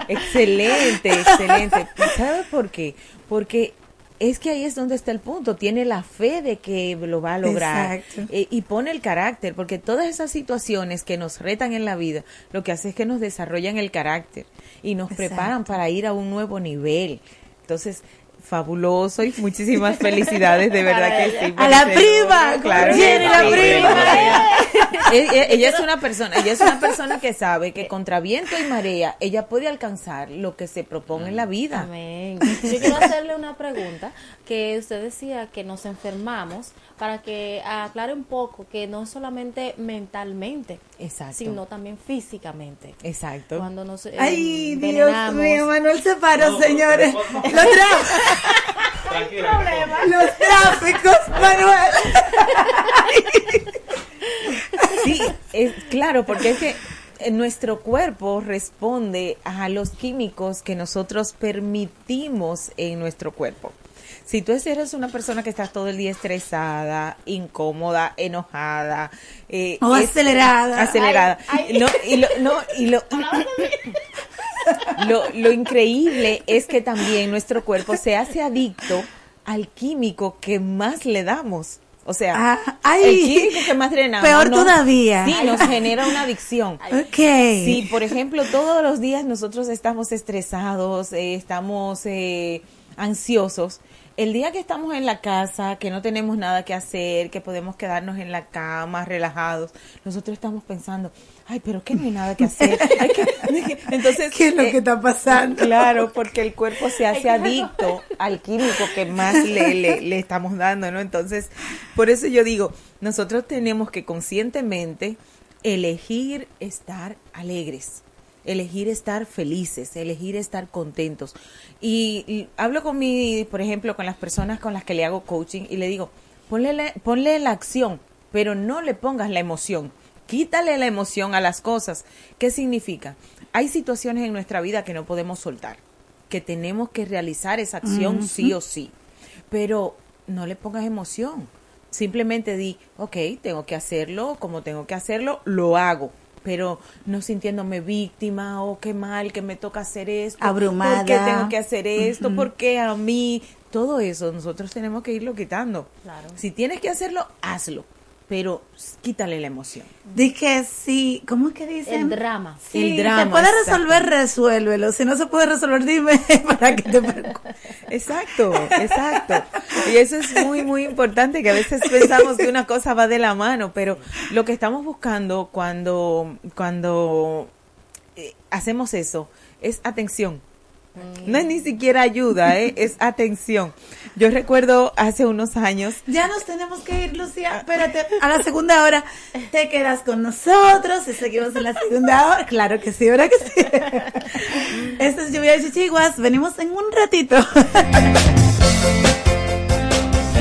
Excelente, excelente. ¿Sabes por qué? Porque es que ahí es donde está el punto. Tiene la fe de que lo va a lograr Exacto. Eh, y pone el carácter, porque todas esas situaciones que nos retan en la vida, lo que hace es que nos desarrollan el carácter y nos Exacto. preparan para ir a un nuevo nivel. Entonces, fabuloso y muchísimas felicidades, de verdad que sí. A la prima, Claro, Jenny, la prima. <laughs> ella, ella es una persona, ella es una persona que sabe que contra viento y marea ella puede alcanzar lo que se propone en la vida. Amén. Yo quiero hacerle una pregunta que usted decía que nos enfermamos para que aclare un poco que no es solamente mentalmente, Exacto. sino también físicamente. Exacto. Cuando nos eh, Ay, Dios mío, Manuel se paró, señores. Los, tra- <laughs> los tráficos, Manuel. Sí, es, claro, porque es que eh, nuestro cuerpo responde a los químicos que nosotros permitimos en nuestro cuerpo. Si tú eres una persona que estás todo el día estresada, incómoda, enojada, eh, O es- acelerada. acelerada, Ay, ay. No, y lo, no, y lo, <laughs> <laughs> lo, lo increíble es que también nuestro cuerpo se hace adicto al químico que más le damos. O sea, Ah, ay. el químico que más drenamos. Peor ¿no? todavía. Sí, nos genera una adicción. Ok. Sí, por ejemplo, todos los días nosotros estamos estresados, eh, estamos eh, ansiosos. El día que estamos en la casa, que no tenemos nada que hacer, que podemos quedarnos en la cama relajados, nosotros estamos pensando, ay, pero que no hay nada que hacer. <laughs> <laughs> Que- Entonces, ¿Qué es lo eh, que está pasando? Claro, porque el cuerpo se hace adicto al químico que más le, le, le estamos dando, ¿no? Entonces, por eso yo digo, nosotros tenemos que conscientemente elegir estar alegres, elegir estar felices, elegir estar contentos. Y, y hablo con mi, por ejemplo, con las personas con las que le hago coaching y le digo, ponle, la- ponle la acción, pero no le pongas la emoción. Quítale la emoción a las cosas. ¿Qué significa? Hay situaciones en nuestra vida que no podemos soltar, que tenemos que realizar esa acción sí o sí, pero no le pongas emoción. Simplemente di, ok, tengo que hacerlo, como tengo que hacerlo, lo hago, pero no sintiéndome víctima o qué mal que me toca hacer esto, Abrumada. ¿por qué tengo que hacer esto? Ujú. ¿Por qué a mí? Todo eso nosotros tenemos que irlo quitando. Claro. Si tienes que hacerlo, hazlo, pero quítale la emoción. Dije sí, ¿cómo es que dicen? El drama. Sí, El drama, Se puede exacto. resolver, resuélvelo. Si no se puede resolver, dime <laughs> para que te. Exacto, exacto. Y eso es muy, muy importante, que a veces pensamos que una cosa va de la mano, pero lo que estamos buscando cuando, cuando eh, hacemos eso es atención. No es ni siquiera ayuda, ¿eh? <laughs> es atención. Yo recuerdo hace unos años, Ya nos tenemos que ir, Lucía. Espérate, a la segunda hora te quedas con nosotros y seguimos en la segunda hora. Claro que sí, ¿verdad que sí? <laughs> Esta es Lluvia de Chichiguas. Venimos en un ratito. <laughs>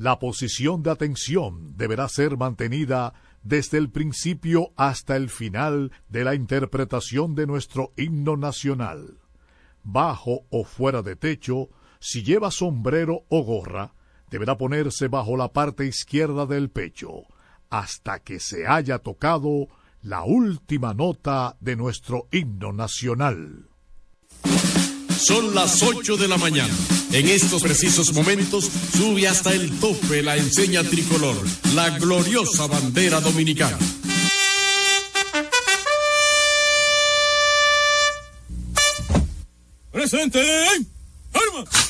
La posición de atención deberá ser mantenida desde el principio hasta el final de la interpretación de nuestro himno nacional. Bajo o fuera de techo, si lleva sombrero o gorra, deberá ponerse bajo la parte izquierda del pecho, hasta que se haya tocado la última nota de nuestro himno nacional. Son las 8 de la mañana. En estos precisos momentos sube hasta el tope la enseña tricolor, la gloriosa bandera dominicana. Presente. Arma.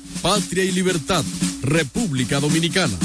patria y libertad, República Dominicana.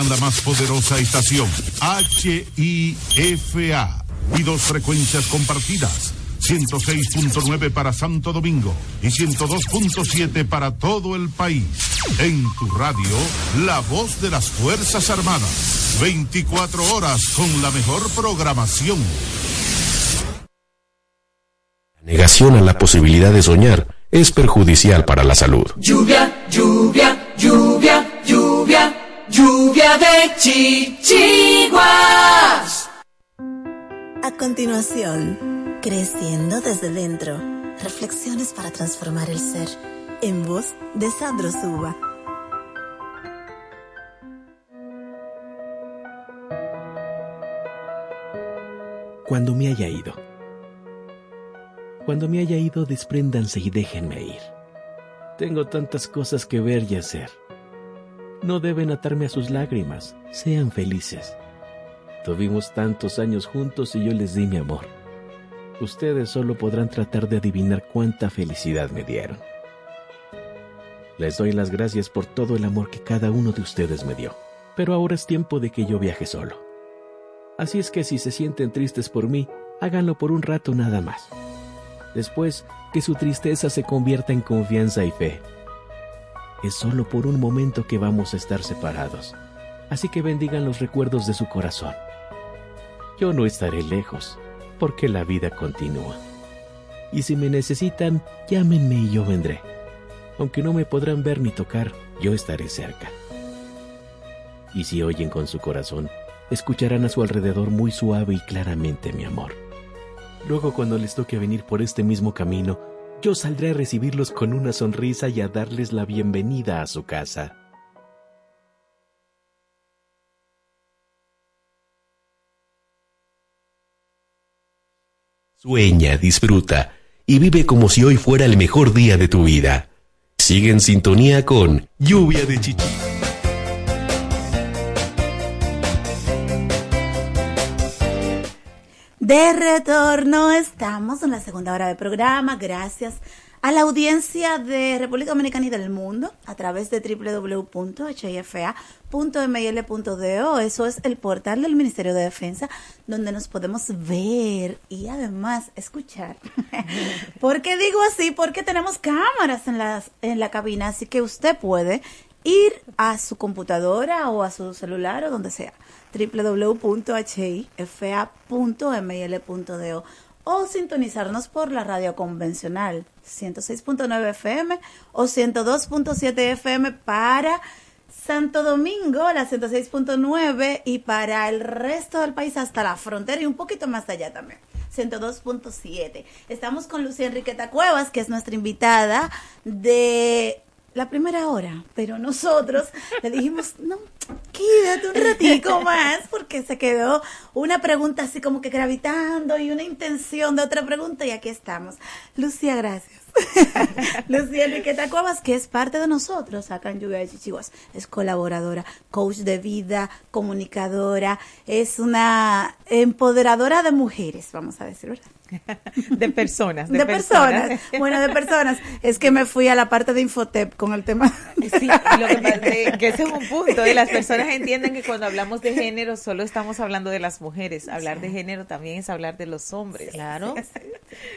La más poderosa estación, HIFA, y dos frecuencias compartidas. 106.9 para Santo Domingo y 102.7 para todo el país. En tu radio, la voz de las Fuerzas Armadas. 24 horas con la mejor programación. La negación a la posibilidad de soñar es perjudicial para la salud. Lluvia, de chichiguas. A continuación, creciendo desde dentro, reflexiones para transformar el ser, en voz de Sandro Suba. Cuando me haya ido. Cuando me haya ido, despréndanse y déjenme ir. Tengo tantas cosas que ver y hacer. No deben atarme a sus lágrimas. Sean felices. Tuvimos tantos años juntos y yo les di mi amor. Ustedes solo podrán tratar de adivinar cuánta felicidad me dieron. Les doy las gracias por todo el amor que cada uno de ustedes me dio. Pero ahora es tiempo de que yo viaje solo. Así es que si se sienten tristes por mí, háganlo por un rato nada más. Después, que su tristeza se convierta en confianza y fe. Es solo por un momento que vamos a estar separados. Así que bendigan los recuerdos de su corazón. Yo no estaré lejos, porque la vida continúa. Y si me necesitan, llámenme y yo vendré. Aunque no me podrán ver ni tocar, yo estaré cerca. Y si oyen con su corazón, escucharán a su alrededor muy suave y claramente mi amor. Luego cuando les toque venir por este mismo camino, yo saldré a recibirlos con una sonrisa y a darles la bienvenida a su casa. Sueña, disfruta y vive como si hoy fuera el mejor día de tu vida. Sigue en sintonía con Lluvia de Chichi. De retorno, estamos en la segunda hora del programa. Gracias a la audiencia de República Dominicana y del mundo a través de www.hifa.mil.do. Eso es el portal del Ministerio de Defensa donde nos podemos ver y además escuchar. <laughs> ¿Por qué digo así? Porque tenemos cámaras en, en la cabina, así que usted puede ir a su computadora o a su celular o donde sea www.hifa.mil.do o sintonizarnos por la radio convencional 106.9 FM o 102.7 FM para Santo Domingo, la 106.9 y para el resto del país hasta la frontera y un poquito más allá también. 102.7. Estamos con Lucía Enriqueta Cuevas, que es nuestra invitada de la primera hora, pero nosotros le dijimos, no, quédate un ratico más, porque se quedó una pregunta así como que gravitando y una intención de otra pregunta y aquí estamos. Lucía, gracias. <laughs> Lucía Enriqueta Cuevas, que es parte de nosotros acá en Lluvia de Chichiguas, es colaboradora, coach de vida, comunicadora, es una empoderadora de mujeres, vamos a decir, ¿verdad? <laughs> De personas. De, personas. <laughs> Bueno, de personas. Es que me fui a la parte de Infotep con el tema. Sí, lo que <laughs> es que ese es un punto. Y las personas entienden que cuando hablamos de género solo estamos hablando de las mujeres. Hablar de género también es hablar de los hombres. Claro.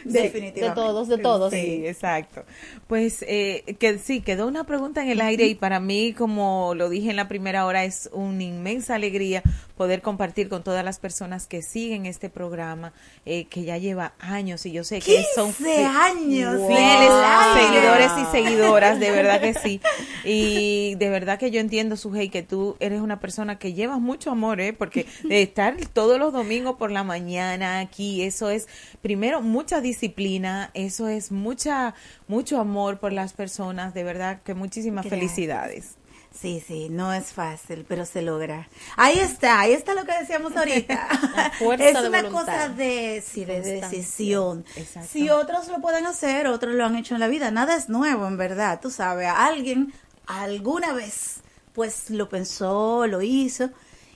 Definitivamente. De todos, de todos. Sí, exacto. Pues eh, que sí, quedó una pregunta en el aire y para mí, como lo dije en la primera hora, es una inmensa alegría poder compartir con todas las personas que siguen este programa, eh, que ya lleva años y yo sé que son años, fieles Wow. seguidores y seguidoras, de verdad que sí. Y de verdad que yo entiendo, Sujei, que tú eres una persona que llevas mucho amor, ¿eh? Porque de estar todos los domingos por la mañana aquí, eso es, primero, mucha disciplina, eso es mucha, mucho amor por las personas, de verdad que muchísimas Gracias. felicidades. Sí, sí, no es fácil, pero se logra. Ahí está, ahí está lo que decíamos ahorita. <laughs> <laughs> es una cosa de, sí, de decisión. Exacto. Si otros lo pueden hacer, otros lo han hecho en la vida. Nada es nuevo, en verdad. Tú sabes, alguien alguna vez, pues lo pensó, lo hizo.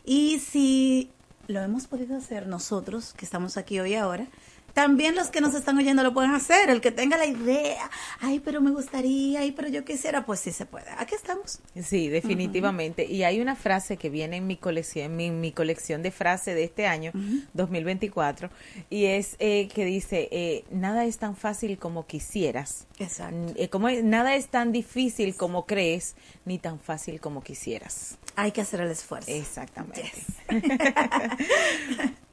Y si lo hemos podido hacer nosotros, que estamos aquí hoy ahora, también los que nos están oyendo lo pueden hacer. El que tenga la idea, ay, pero me gustaría, ay, pero yo quisiera, pues sí se puede. Aquí estamos. Sí, definitivamente. Y hay una frase que viene en mi colección, en mi, colección de frases de este año, 2024, y es eh, que dice, eh, nada es tan fácil como quisieras. Exacto. Eh, como nada es tan difícil como crees, ni tan fácil como quisieras. Hay que hacer el esfuerzo. Exactamente. <laughs> <laughs>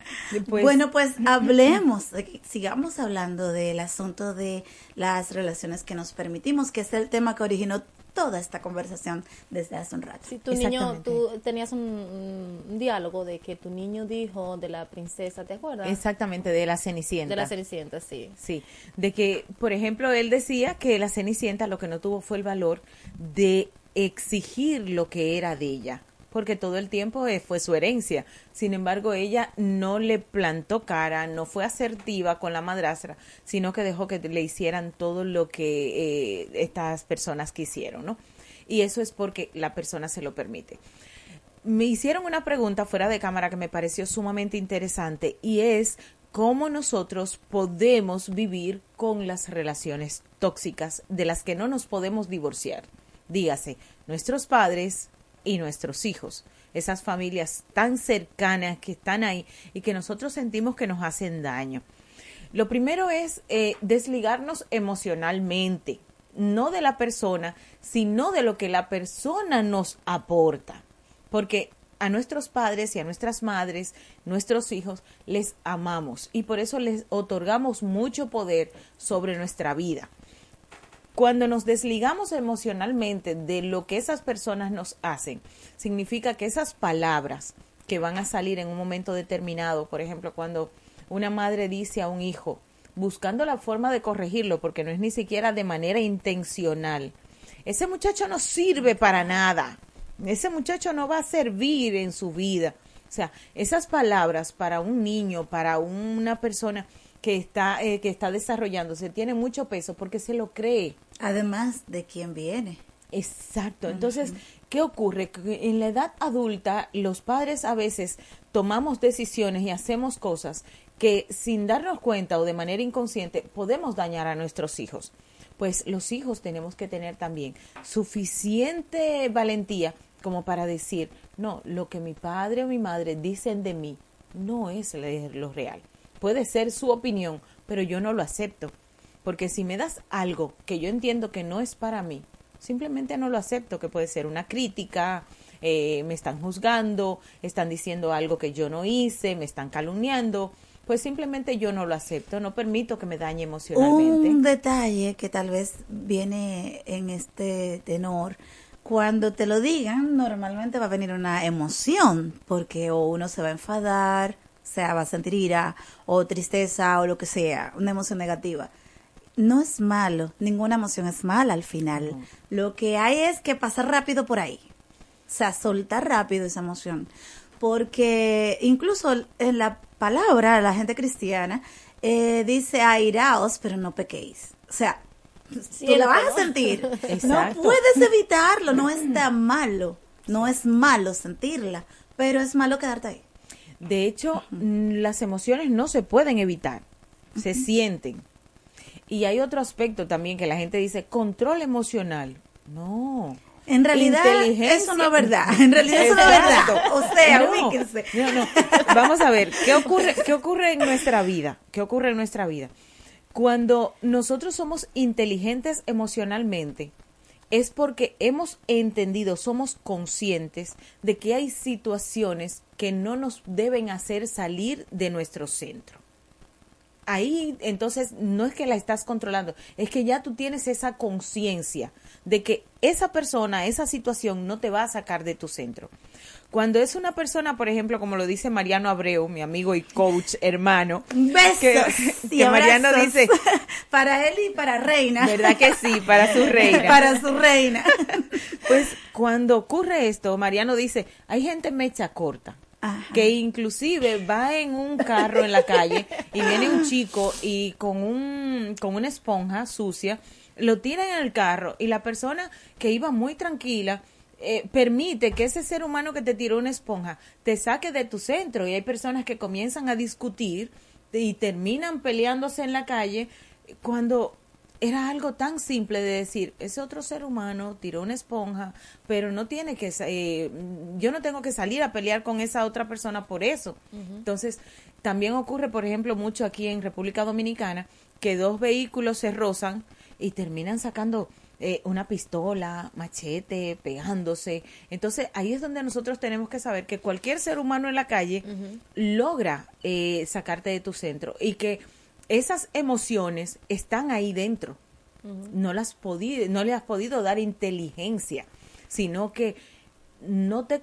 Pues, bueno, pues hablemos, sigamos hablando del asunto de las relaciones que nos permitimos, que es el tema que originó toda esta conversación desde hace un rato. Si tu niño, tú tenías un, diálogo de que tu niño dijo de la princesa, ¿te acuerdas? Exactamente, de la Cenicienta. De la Cenicienta, sí. Sí, de que, por ejemplo, él decía que la Cenicienta lo que no tuvo fue el valor de exigir lo que era de ella porque todo el tiempo eh, fue su herencia. Sin embargo, ella no le plantó cara, no fue asertiva con la madrastra, sino que dejó que le hicieran todo lo que eh, estas personas quisieron, ¿no? Y eso es porque la persona se lo permite. Me hicieron una pregunta fuera de cámara que me pareció sumamente interesante y es cómo nosotros podemos vivir con las relaciones tóxicas de las que no nos podemos divorciar. Dígase, nuestros padres, y nuestros hijos, esas familias tan cercanas que están ahí y que nosotros sentimos que nos hacen daño. Lo primero es eh, desligarnos emocionalmente, no de la persona, sino de lo que la persona nos aporta. Porque a nuestros padres y a nuestras madres, nuestros hijos, les amamos y por eso les otorgamos mucho poder sobre nuestra vida. Cuando nos desligamos emocionalmente de lo que esas personas nos hacen, significa que esas palabras que van a salir en un momento determinado, por ejemplo, cuando una madre dice a un hijo, buscando la forma de corregirlo, porque no es ni siquiera de manera intencional, ese muchacho no sirve para nada, ese muchacho no va a servir en su vida. O sea, esas palabras para un niño, para una persona que está, eh, que está desarrollándose, tiene mucho peso porque se lo cree. Además de quién viene. Exacto. Entonces, ¿qué ocurre? Que en la edad adulta, los padres a veces tomamos decisiones y hacemos cosas que sin darnos cuenta o de manera inconsciente podemos dañar a nuestros hijos. Pues los hijos tenemos que tener también suficiente valentía como para decir, no, lo que mi padre o mi madre dicen de mí no es lo real. Puede ser su opinión, pero yo no lo acepto porque si me das algo que yo entiendo que no es para mí, simplemente no lo acepto, que puede ser una crítica, eh, me están juzgando, están diciendo algo que yo no hice, me están calumniando, pues simplemente yo no lo acepto, no permito que me dañe emocionalmente. Un detalle que tal vez viene en este tenor, cuando te lo digan, normalmente va a venir una emoción, porque o uno se va a enfadar, o sea, va a sentir ira, o tristeza, o lo que sea, una emoción negativa no es malo, ninguna emoción es mala al final. Lo que hay es que pasar rápido por ahí. O sea, soltar rápido esa emoción. Porque incluso en la palabra, la gente cristiana eh, dice airaos, pero no pequéis. O sea, tú la vas a sentir. <laughs> no puedes evitarlo, no es tan malo. No es malo sentirla, pero es malo quedarte ahí. De hecho, las emociones no se pueden evitar, se sienten y hay otro aspecto también que la gente dice, control emocional. No. En realidad, eso no es verdad. En realidad, eso no es verdad. O sea, no, Vamos a ver, ¿qué ocurre, ¿qué ocurre en nuestra vida? ¿Qué ocurre en nuestra vida? Cuando nosotros somos inteligentes emocionalmente, es porque hemos entendido, somos conscientes de que hay situaciones que no nos deben hacer salir de nuestro centro ahí entonces no es que la estás controlando, es que ya tú tienes esa conciencia de que esa persona, esa situación no te va a sacar de tu centro. Cuando es una persona, por ejemplo, como lo dice Mariano Abreu, mi amigo y coach hermano, que, <laughs> que Mariano dice <laughs> para él y para Reina, ¿verdad que sí? Para su <laughs> reina. para su reina. pues cuando ocurre esto, Mariano dice, hay gente mecha corta que inclusive va en un carro en la calle y viene un chico y con un con una esponja sucia lo tira en el carro y la persona que iba muy tranquila eh, permite que ese ser humano que te tiró una esponja te saque de tu centro. Y hay personas que comienzan a discutir y terminan peleándose en la calle cuando era algo tan simple de decir, ese otro ser humano tiró una esponja, pero no tiene que, eh, yo no tengo que salir a pelear con esa otra persona por eso. Entonces, también ocurre, por ejemplo, mucho aquí en República Dominicana, que dos vehículos se rozan y terminan sacando eh, una pistola, machete, pegándose. Entonces ahí es donde nosotros tenemos que saber que cualquier ser humano en la calle logra eh, sacarte de tu centro y que esas emociones están ahí dentro. No las podido, no le has podido dar inteligencia, sino que no te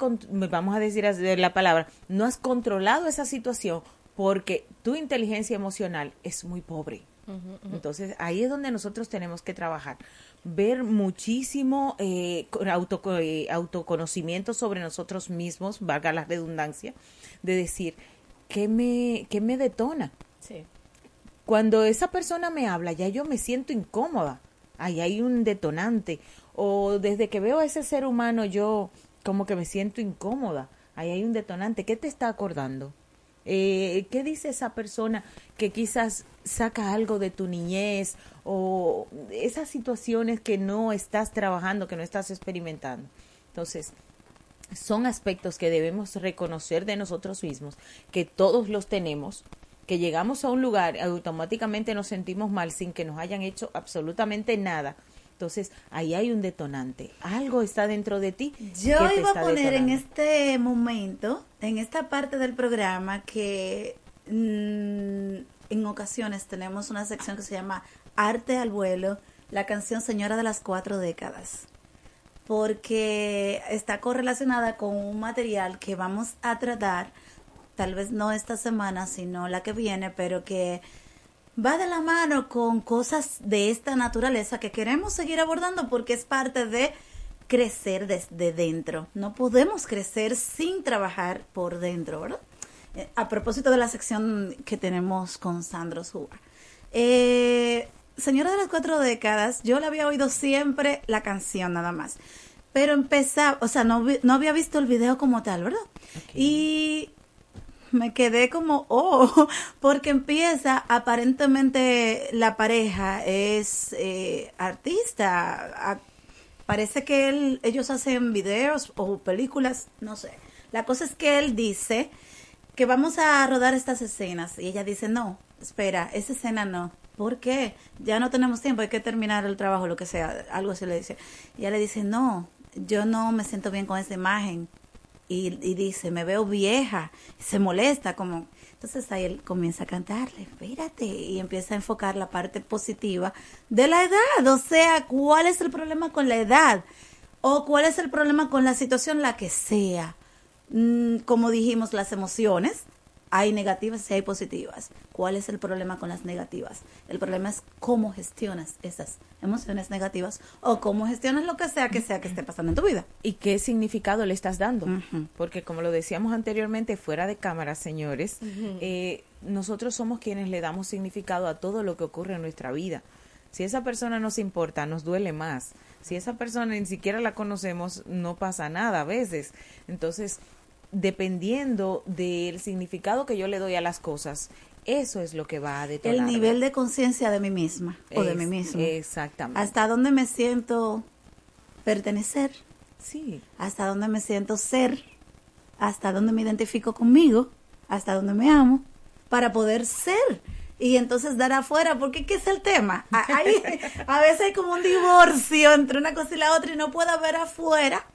vamos a decir la palabra, no has controlado esa situación porque tu inteligencia emocional es muy pobre. Entonces ahí es donde nosotros tenemos que trabajar, ver muchísimo eh, auto, eh, autoconocimiento sobre nosotros mismos, valga la redundancia, de decir, ¿qué me, qué me detona? Cuando esa persona me habla, ya yo me siento incómoda, ahí hay un detonante, o desde que veo a ese ser humano yo como que me siento incómoda, ahí hay un detonante, ¿qué te está acordando? Eh, ¿Qué dice esa persona que quizás saca algo de tu niñez o esas situaciones que no estás trabajando, que no estás experimentando? Entonces, son aspectos que debemos reconocer de nosotros mismos, que todos los tenemos, que llegamos a un lugar, automáticamente nos sentimos mal sin que nos hayan hecho absolutamente nada entonces, ahí hay un detonante. Algo está dentro de ti. Yo iba a poner en este momento, en esta parte del programa, que mm, en ocasiones tenemos una sección que se llama Arte al vuelo, la canción Señora de las Cuatro Décadas porque está correlacionada con un material que vamos a tratar, tal vez no esta semana, sino la que viene, pero que va de la mano con cosas de esta naturaleza que queremos seguir abordando porque es parte de crecer desde dentro. No podemos crecer sin trabajar por dentro, ¿verdad? Eh, a propósito de la sección que tenemos con Sandro Suba. Eh, señora de las cuatro décadas, yo la había oído siempre la canción nada más. Pero empezaba, o sea, no, no había visto el video como tal, ¿verdad? Y me quedé como, oh, <laughs> porque empieza, aparentemente la pareja es eh, artista, parece que él, ellos hacen videos o películas, no sé. La cosa es que él dice que vamos a rodar estas escenas y ella dice, no, espera, esa escena no. ¿Por qué? Ya no tenemos tiempo, hay que terminar el trabajo, lo que sea, algo así le dice. Y ella le dice, no, yo no me siento bien con esa imagen y, dice, me veo vieja, se molesta como... Entonces ahí él comienza a cantarle, espérate, y empieza a enfocar la parte positiva de la edad, o sea, ¿cuál es el problema con la edad? ¿O cuál es el problema con la situación, la que sea? Mm, como dijimos, las emociones, hay negativas y hay positivas. ¿Cuál es el problema con las negativas? El problema es cómo gestionas esas emociones negativas o cómo gestionas lo que sea que sea que esté pasando en tu vida. ¿Y qué significado le estás dando? Porque como lo decíamos anteriormente, fuera de cámara, señores, eh, nosotros somos quienes le damos significado a todo lo que ocurre en nuestra vida. Si esa persona nos importa, nos duele más. Si esa persona ni siquiera la conocemos, no pasa nada a veces. Entonces, dependiendo del significado que yo le doy a las cosas, eso es lo que va a detonar. El nivel de conciencia de mí misma o de mí mismo. Exactamente. Hasta dónde me siento pertenecer. Sí. Hasta dónde me siento ser. Hasta dónde me identifico conmigo. Hasta dónde me amo. Para poder ser. Y entonces dar afuera, porque ¿qué es el tema? a <laughs> veces hay como un divorcio entre una cosa y la otra y no puedo ver afuera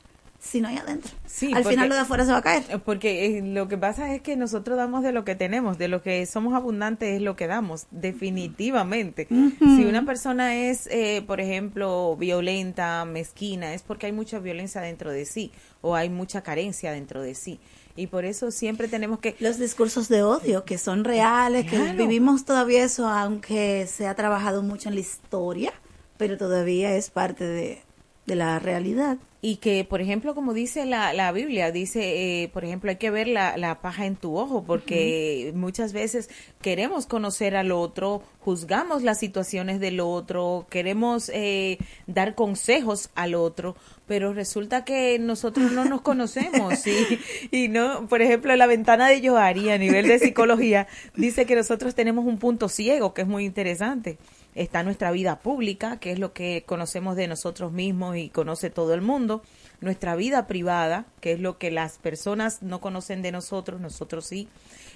si no hay adentro. Sí, Al final lo de afuera se va a caer. Porque eh, lo que pasa es que nosotros damos de lo que tenemos, de lo que somos abundantes es lo que damos, definitivamente. Si una persona es, eh, por ejemplo, violenta, mezquina, es porque hay mucha violencia dentro de sí o hay mucha carencia dentro de sí. Y por eso siempre tenemos que... Los discursos de odio, que son reales, que vivimos todavía eso, aunque se ha trabajado mucho en la historia, pero todavía es parte de, de la realidad. Y que, por ejemplo, como dice la, la Biblia, dice, eh, por ejemplo, hay que ver la, la paja en tu ojo, porque muchas veces queremos conocer al otro, juzgamos las situaciones del otro, queremos eh, dar consejos al otro, pero resulta que nosotros no nos conocemos. <laughs> Y, y no, por ejemplo, la ventana de Johari a nivel de psicología <laughs> dice que nosotros tenemos un punto ciego, que es muy interesante está nuestra vida pública, que es lo que conocemos de nosotros mismos y conoce todo el mundo, nuestra vida privada, que es lo que las personas no conocen de nosotros, nosotros sí,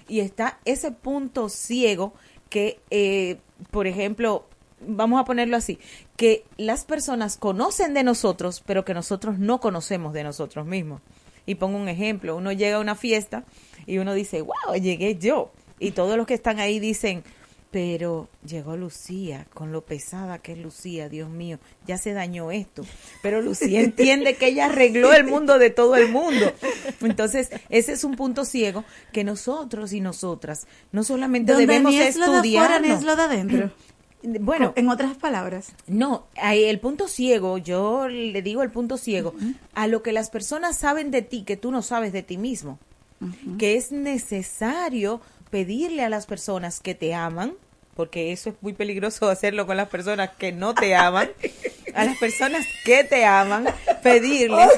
y está ese punto ciego que, eh, por ejemplo, vamos a ponerlo así, que las personas conocen de nosotros, pero que nosotros no conocemos de nosotros mismos. Y pongo un ejemplo, uno llega a una fiesta y uno dice, wow, llegué yo. Y todos los que están ahí dicen, pero llegó Lucía, con lo pesada que es Lucía, Dios mío, ya se dañó esto. Pero Lucía <laughs> entiende que ella arregló el mundo de todo el mundo. Entonces, ese es un punto ciego que nosotros y nosotras no solamente debemos estudiar. es lo de adentro. <clears throat> Bueno, en otras palabras. No, el punto ciego, yo le digo el punto ciego, a lo que las personas saben de ti que tú no sabes de ti mismo. Que es necesario pedirle a las personas que te aman, porque eso es muy peligroso hacerlo con las personas que no te aman, a las personas que te aman, pedirles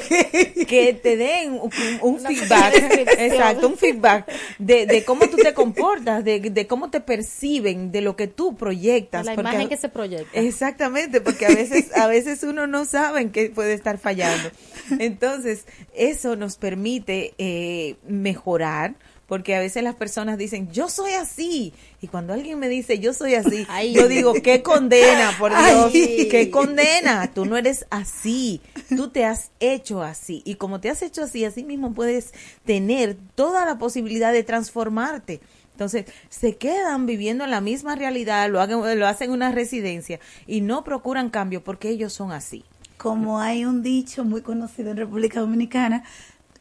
que te den un, feedback, exacto, un feedback de, de, cómo tú te comportas, de, de, cómo te perciben, de lo que tú proyectas. La imagen que se proyecta. Exactamente, porque a veces, a veces uno no sabe en qué puede estar fallando. Entonces, eso nos permite eh, mejorar, porque a veces las personas dicen, yo soy así. Y cuando alguien me dice, yo soy así, <laughs> yo digo, qué condena, por Dios, qué condena. Tú no eres así, tú te has hecho así. Y como te has hecho así, así mismo puedes tener toda la posibilidad de transformarte. Entonces, se quedan viviendo en la misma realidad, lo, hagan, lo hacen en una residencia y no procuran cambio porque ellos son así. Como hay un dicho muy conocido en República Dominicana,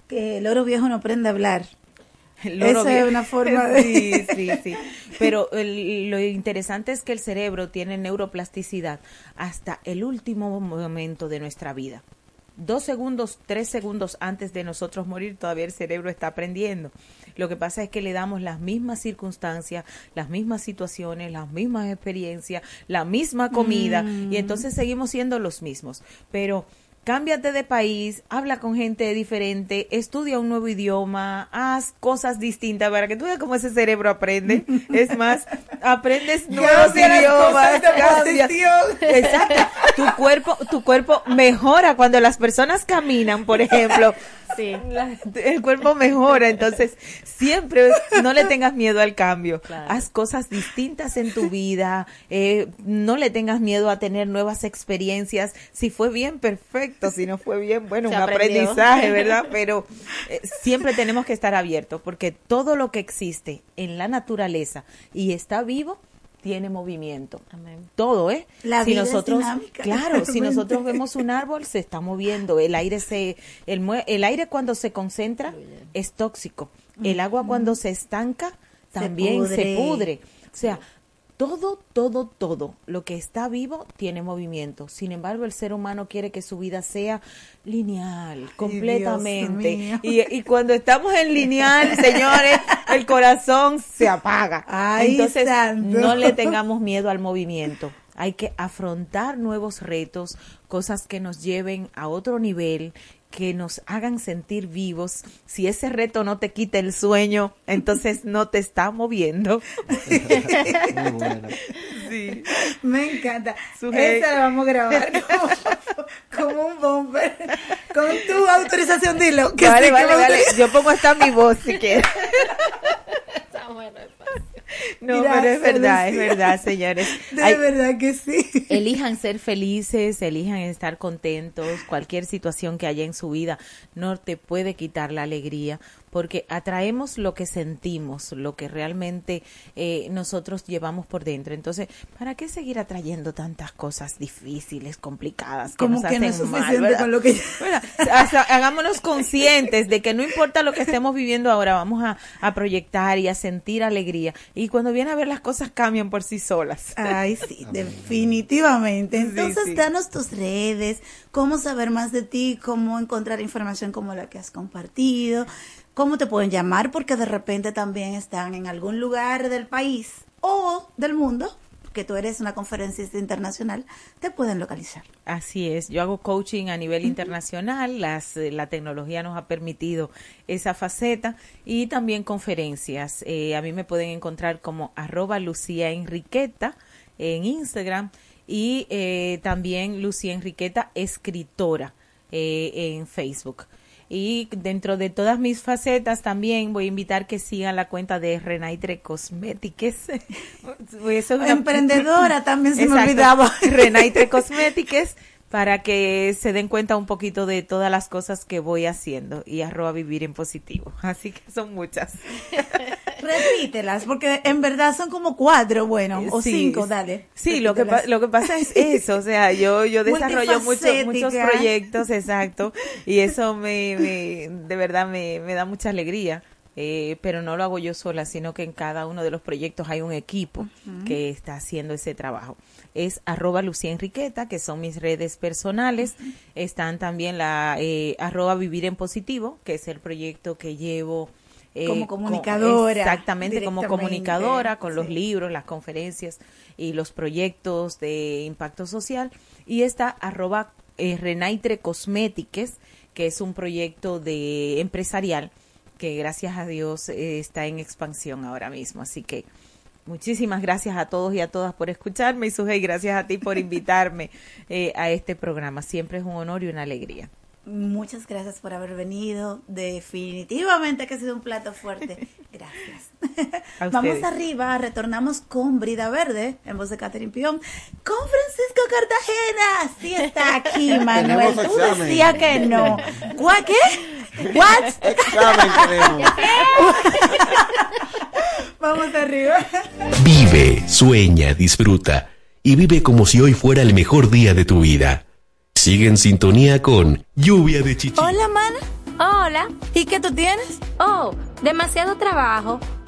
que el oro viejo no aprende a hablar. Esa es una forma <laughs> de... Sí, sí, sí. Pero lo interesante es que el cerebro tiene neuroplasticidad hasta el último momento de nuestra vida. Dos segundos, tres segundos antes de nosotros morir, todavía el cerebro está aprendiendo. Lo que pasa es que le damos las mismas circunstancias, las mismas situaciones, las mismas experiencias, la misma comida, y mm. entonces seguimos siendo los mismos. Pero cámbiate de país, habla con gente diferente, estudia un nuevo idioma, haz cosas distintas para que tú veas cómo ese cerebro aprende. <laughs> Es más, aprendes nuevos idiomas, <laughs> Exacto. Tu cuerpo, tu cuerpo mejora cuando las personas caminan, por ejemplo. <laughs> Sí. el cuerpo mejora, entonces siempre no le tengas miedo al cambio. Haz cosas distintas en tu vida, eh, no le tengas miedo a tener nuevas experiencias. Si fue bien, perfecto. Si no fue bien, bueno, un aprendizaje, ¿verdad? <laughs> Pero eh, siempre tenemos que estar abiertos porque todo lo que existe en la naturaleza y está vivo, tiene movimiento. Todo, ¿eh? La si vida nosotros, es dinámica. claro, si <laughs> nosotros vemos un árbol se está moviendo, el aire se el el aire cuando se concentra es tóxico. El agua cuando se estanca también se pudre. O sea, todo, todo, todo lo que está vivo tiene movimiento. Sin embargo, el ser humano quiere que su vida sea lineal, completamente. Y, y, cuando estamos en lineal, <laughs> señores, el corazón se apaga. Entonces, no le tengamos miedo al movimiento. Hay que afrontar nuevos retos, cosas que nos lleven a otro nivel, que nos hagan sentir vivos. Si ese reto no te quita el sueño, entonces no te está moviendo. sí. Me encanta. Esta la vamos a grabar <laughs> como, un bomber. Con tu autorización, dilo. Que vale, vale, vale. Yo pongo hasta mi voz si quieres. Está bueno. No, pero es verdad, es verdad, señores. De verdad que sí. Elijan ser felices, elijan estar contentos. Cualquier situación que haya en su vida no te puede quitar la alegría porque atraemos lo que sentimos, lo que realmente eh, nosotros llevamos por dentro. Entonces, ¿para qué seguir atrayendo tantas cosas difíciles, complicadas, que Como nos que hacen no es mal? con lo que <laughs> Bueno, hasta hagámonos conscientes de que no importa lo que estemos viviendo ahora, vamos a, a proyectar y a sentir alegría. Y cuando viene a ver las cosas cambian por sí solas. Ay, sí, definitivamente Definitivamente. Entonces, sí. danos tus redes, cómo saber más de ti, cómo encontrar información como la que has compartido, cómo te pueden llamar, porque de repente también están en algún lugar del país o del mundo, que tú eres una conferencista internacional, te pueden localizar. Así es, yo hago coaching a nivel internacional, las, eh, la tecnología nos ha permitido esa faceta y también conferencias. Eh, a mí me pueden encontrar como arroba Lucía Enriqueta en Instagram y eh, también Lucía Enriqueta Escritora eh, en Facebook. Y dentro de todas mis facetas también voy a invitar que sigan la cuenta de Renaitre Cosmétiques. <laughs> Eso es una- Emprendedora también se me olvidaba. Renaitre Cosmétiques para que se den cuenta un poquito de todas las cosas que voy haciendo y arroba vivir en positivo. <laughs> Así que son muchas. <laughs> Repítelas, porque en verdad son como cuatro, bueno, o Sí, cinco, dale. Sí, lo que, pa- lo que pasa es eso, o sea, yo, yo <laughs> desarrollo muchos, muchos proyectos, exacto, y eso me, me de verdad me, me da mucha alegría. Eh, pero no lo hago yo sola, sino que en cada uno de los proyectos hay un equipo que está haciendo ese trabajo. Es arroba Lucía Enriqueta, que son mis redes personales. Están también la eh, arroba Vivir en Positivo, que es el proyecto que llevo eh, Como comunicadora, exactamente, como comunicadora, con los libros, las conferencias y los proyectos de impacto social. Y está arroba eh, Renaitre Cosmétiques, que es un proyecto de empresarial que gracias a Dios eh, está en expansión ahora mismo. Así que muchísimas gracias a todos y a todas por escucharme y Sujei, gracias a ti por <laughs> invitarme eh, a este programa. Siempre es un honor y una alegría. Muchas gracias por haber venido. Definitivamente que ha sido un plato fuerte. <laughs> Gracias. A Vamos arriba, retornamos con Brida Verde, en voz de Catherine Pion, con Francisco Cartagena. Sí está aquí, <laughs> Manuel. Tú decías que no. ¿Cuá qué? ¿What? <laughs> Examen tenemos. Vamos arriba. Vive, sueña, disfruta y vive como si hoy fuera el mejor día de tu vida. Sigue en sintonía con Lluvia de Chichi. Hola, mana. Hola. ¿Y qué tú tienes? Oh, demasiado trabajo,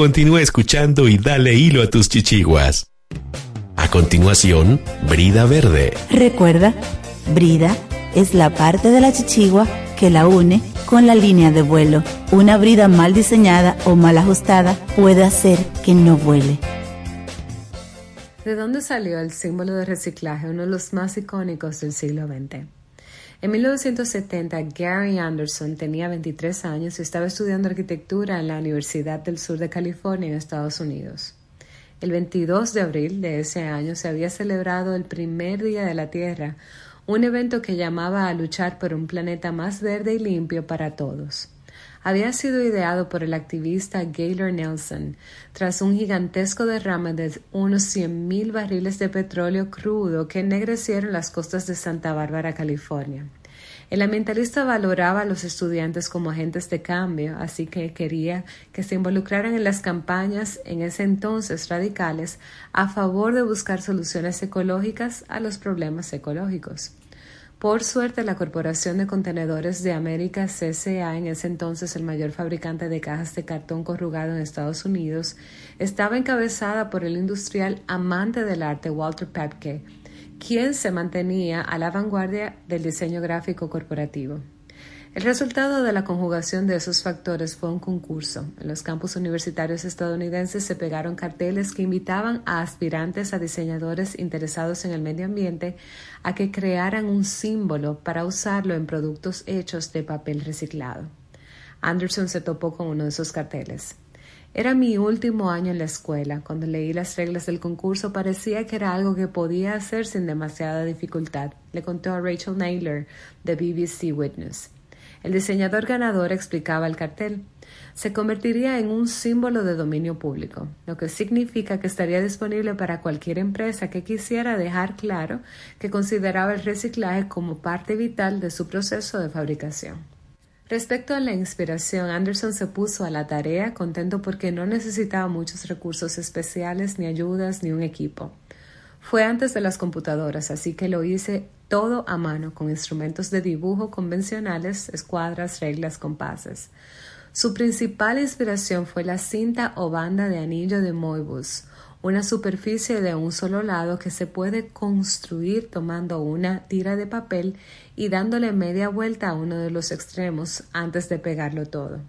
Continúa escuchando y dale hilo a tus chichiguas. A continuación, Brida Verde. Recuerda, brida es la parte de la chichigua que la une con la línea de vuelo. Una brida mal diseñada o mal ajustada puede hacer que no vuele. ¿De dónde salió el símbolo de reciclaje, uno de los más icónicos del siglo XX? En 1970, Gary Anderson tenía 23 años y estaba estudiando arquitectura en la Universidad del Sur de California en Estados Unidos. El 22 de abril de ese año se había celebrado el primer Día de la Tierra, un evento que llamaba a luchar por un planeta más verde y limpio para todos había sido ideado por el activista Gaylor Nelson tras un gigantesco derrame de unos 100.000 barriles de petróleo crudo que ennegrecieron las costas de Santa Bárbara, California. El ambientalista valoraba a los estudiantes como agentes de cambio, así que quería que se involucraran en las campañas en ese entonces radicales a favor de buscar soluciones ecológicas a los problemas ecológicos. Por suerte, la Corporación de Contenedores de América, CCA, en ese entonces el mayor fabricante de cajas de cartón corrugado en Estados Unidos, estaba encabezada por el industrial amante del arte Walter Pepke, quien se mantenía a la vanguardia del diseño gráfico corporativo. El resultado de la conjugación de esos factores fue un concurso. En los campus universitarios estadounidenses se pegaron carteles que invitaban a aspirantes a diseñadores interesados en el medio ambiente a que crearan un símbolo para usarlo en productos hechos de papel reciclado. Anderson se topó con uno de esos carteles. Era mi último año en la escuela. Cuando leí las reglas del concurso parecía que era algo que podía hacer sin demasiada dificultad, le contó a Rachel Naylor de BBC Witness. El diseñador ganador explicaba el cartel. Se convertiría en un símbolo de dominio público, lo que significa que estaría disponible para cualquier empresa que quisiera dejar claro que consideraba el reciclaje como parte vital de su proceso de fabricación. Respecto a la inspiración, Anderson se puso a la tarea contento porque no necesitaba muchos recursos especiales, ni ayudas, ni un equipo. Fue antes de las computadoras, así que lo hice todo a mano con instrumentos de dibujo convencionales, escuadras, reglas, compases. Su principal inspiración fue la cinta o banda de anillo de Moebius, una superficie de un solo lado que se puede construir tomando una tira de papel y dándole media vuelta a uno de los extremos antes de pegarlo todo.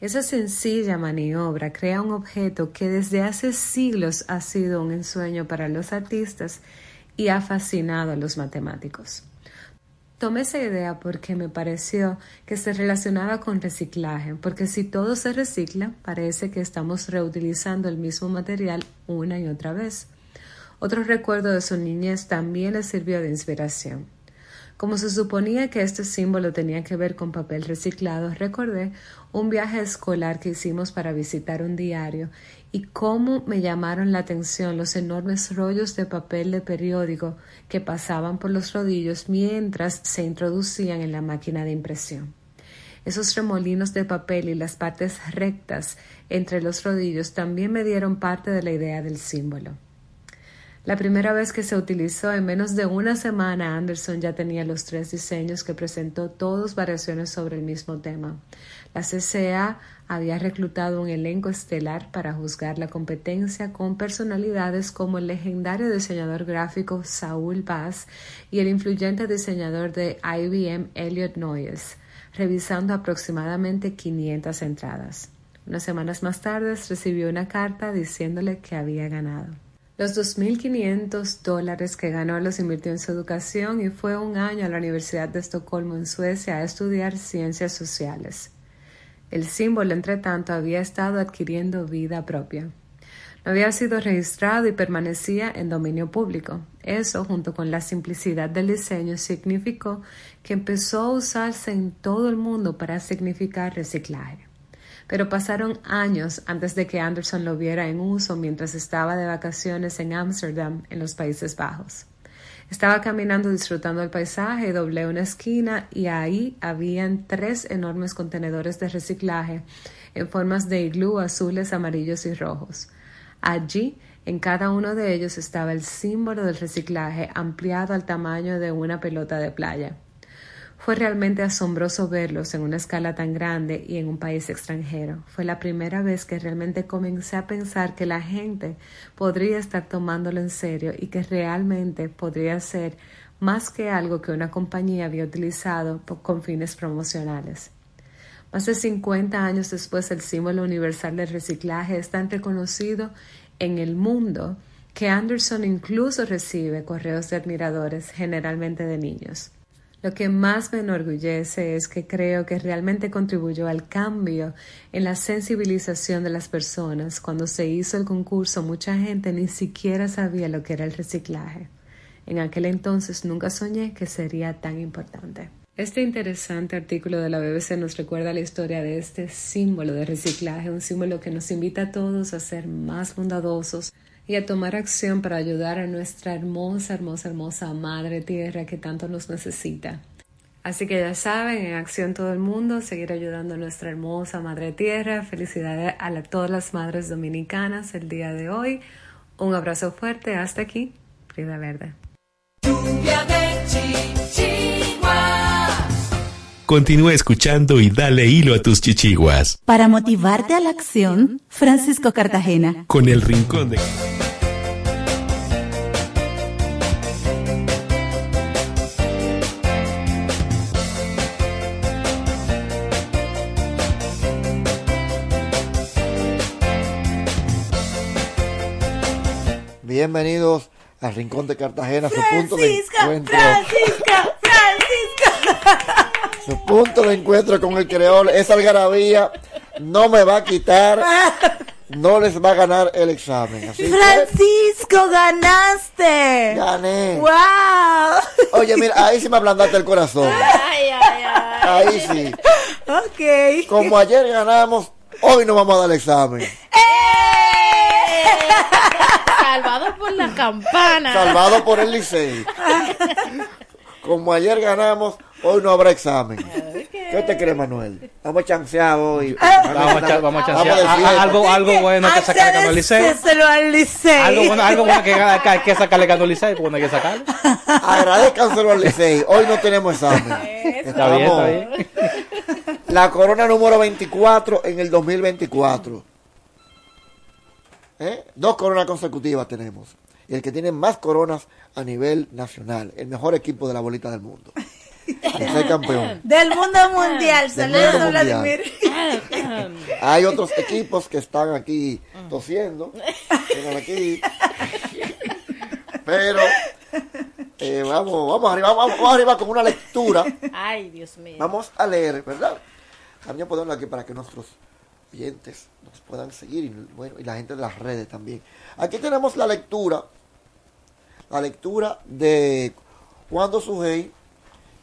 Esa sencilla maniobra crea un objeto que desde hace siglos ha sido un ensueño para los artistas y ha fascinado a los matemáticos. Tomé esa idea porque me pareció que se relacionaba con reciclaje, porque si todo se recicla, parece que estamos reutilizando el mismo material una y otra vez. Otro recuerdo de su niñez también le sirvió de inspiración. Como se suponía que este símbolo tenía que ver con papel reciclado, recordé un viaje escolar que hicimos para visitar un diario y cómo me llamaron la atención los enormes rollos de papel de periódico que pasaban por los rodillos mientras se introducían en la máquina de impresión. Esos remolinos de papel y las partes rectas entre los rodillos también me dieron parte de la idea del símbolo. La primera vez que se utilizó en menos de una semana, Anderson ya tenía los tres diseños que presentó todos variaciones sobre el mismo tema. La CCA había reclutado un elenco estelar para juzgar la competencia con personalidades como el legendario diseñador gráfico Saúl Bass y el influyente diseñador de IBM Elliot Noyes, revisando aproximadamente 500 entradas. Unas semanas más tarde recibió una carta diciéndole que había ganado. Los 2.500 dólares que ganó los invirtió en su educación y fue un año a la Universidad de Estocolmo en Suecia a estudiar ciencias sociales. El símbolo, entre tanto, había estado adquiriendo vida propia. No había sido registrado y permanecía en dominio público. Eso, junto con la simplicidad del diseño, significó que empezó a usarse en todo el mundo para significar reciclaje. Pero pasaron años antes de que Anderson lo viera en uso mientras estaba de vacaciones en Ámsterdam, en los Países Bajos. Estaba caminando disfrutando el paisaje, doblé una esquina y ahí habían tres enormes contenedores de reciclaje en formas de iglú azules, amarillos y rojos. Allí, en cada uno de ellos estaba el símbolo del reciclaje ampliado al tamaño de una pelota de playa. Fue realmente asombroso verlos en una escala tan grande y en un país extranjero. Fue la primera vez que realmente comencé a pensar que la gente podría estar tomándolo en serio y que realmente podría ser más que algo que una compañía había utilizado con fines promocionales. Más de 50 años después, el símbolo universal del reciclaje es tan reconocido en el mundo que Anderson incluso recibe correos de admiradores, generalmente de niños. Lo que más me enorgullece es que creo que realmente contribuyó al cambio en la sensibilización de las personas. Cuando se hizo el concurso, mucha gente ni siquiera sabía lo que era el reciclaje. En aquel entonces nunca soñé que sería tan importante. Este interesante artículo de la BBC nos recuerda la historia de este símbolo de reciclaje, un símbolo que nos invita a todos a ser más bondadosos, y a tomar acción para ayudar a nuestra hermosa, hermosa, hermosa Madre Tierra que tanto nos necesita. Así que ya saben, en acción todo el mundo, seguir ayudando a nuestra hermosa Madre Tierra. Felicidades a todas las madres dominicanas el día de hoy. Un abrazo fuerte. Hasta aquí, Frida Verde. Continúa escuchando y dale hilo a tus chichiguas. Para motivarte a la acción, Francisco Cartagena. Con el rincón de... Bienvenidos al Rincón de Cartagena, su punto de encuentro. Francisca. Su punto de encuentro con el creol, esa algarabía no me va a quitar, no les va a ganar el examen. Así que, Francisco, ganaste. gané. Wow. Oye, mira, ahí sí me ablandaste el corazón. Ay, ay, ay. Ahí sí. Ok. Como ayer ganamos, hoy no vamos a dar el examen. Salvado por la campana. Salvado por el Licey. Como ayer ganamos, hoy no habrá examen. <laughs> ¿Qué te crees, Manuel? Vamos chanceados hoy. Vamos a, echar- vamos a chancear. A- a- fiesta. algo, algo bueno que sacarle ganó el Licey. Algo bueno, algo bueno que, hay que sacarle ganó el Licey, porque no hay que sacarlo. Agradezcanselo al Licey. Hoy no tenemos examen. Está bien, está bien. La corona número 24 en el 2024. ¿Eh? Dos coronas consecutivas tenemos. Y el que tiene más coronas a nivel nacional. El mejor equipo de la bolita del mundo. El ser campeón. Del mundo mundial. Saludos. Vladimir. Hay otros equipos que están aquí tosiendo. Vengan aquí. Pero eh, vamos, vamos arriba, vamos, vamos arriba con una lectura. Ay, Dios mío. Vamos a leer, ¿verdad? También podemos aquí para que nuestros oyentes nos puedan seguir y, bueno, y la gente de las redes también. Aquí tenemos la lectura, la lectura de cuando Sujei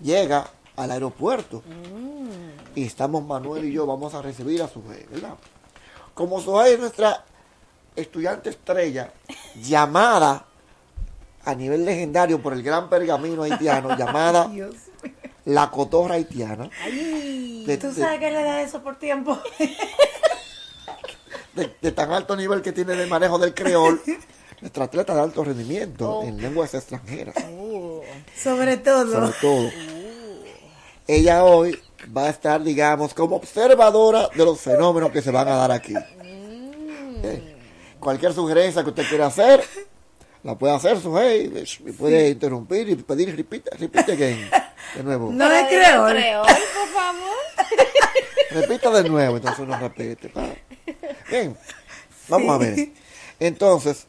llega al aeropuerto. Y estamos Manuel y yo, vamos a recibir a Sujei, ¿verdad? Como Sujei es nuestra estudiante estrella, llamada a nivel legendario por el gran pergamino haitiano, <laughs> llamada Dios. la cotorra haitiana. Ay, De- tú de- sabes que le da eso por tiempo. <laughs> de, de tan alto nivel que tiene de manejo del creol, <laughs> nuestra atleta de alto rendimiento en lenguas extranjeras, Sobre todo. sobre todo. Ella hoy va a estar, digamos, como observadora de los fenómenos que se van a dar aquí. Eh, Cualquier sugerencia que usted quiera hacer, la puede hacer, su y puede interrumpir y pedir repeat, repeat again, de nuevo. No le creo. Creol, por favor. Repita de nuevo, entonces uno repite. pa. Bien, vamos a ver. Entonces,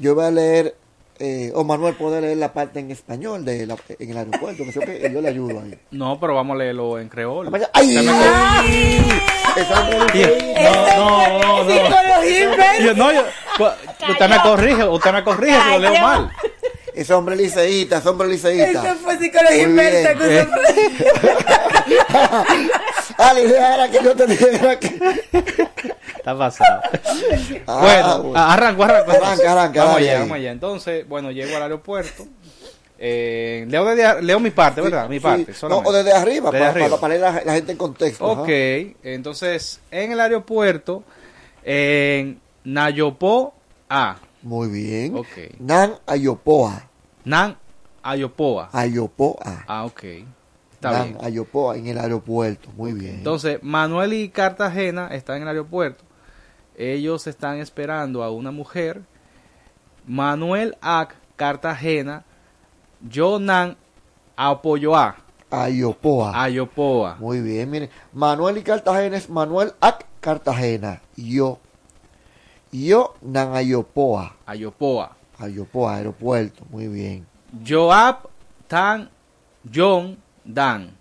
yo voy a leer, eh, o Manuel puede leer la parte en español de la- en el aeropuerto, que yo le ayudo ahí. <laughs> No, pero vamos a leerlo en creol. ¡Ay! Me- No, no, no, no. Yo- no, yo- cu- usted me corrige, usted me corrige si lo leo mal. Ese hombre liceísta, ese hombre liceísta. Eso fue psicología inversa. <laughs> <laughs> Ali, era que yo te dijera que... Está pasado. Ah, bueno, bueno. arranco, arranco. Arranca, arranca, Vamos allá, vamos allá. Entonces, bueno, llego al aeropuerto. Eh, leo, desde- leo mi parte, ¿verdad? Mi Sí, parte. no, o desde arriba, Desde para, arriba. para poner la, la gente en contexto. Ok, entonces en el aeropuerto, en Nayopo A. Muy bien. Ok. Nan Ayopoa. Nan Ayopoa. Ayopoa. Ah, ok. Bien. Ayopoa en el aeropuerto. Muy bien. Entonces, Manuel y Cartagena están en el aeropuerto. Ellos están esperando a una mujer. Manuel A. Cartagena. Jonan Apoyoa. Ayopoa. Ayopoa. Muy bien, miren. Manuel y Cartagena es Manuel Ac Cartagena. Yo. Yo Nan Ayopoa. Ayopoa. Ayopoa, aeropuerto. Muy bien. Joab Tan John Dan.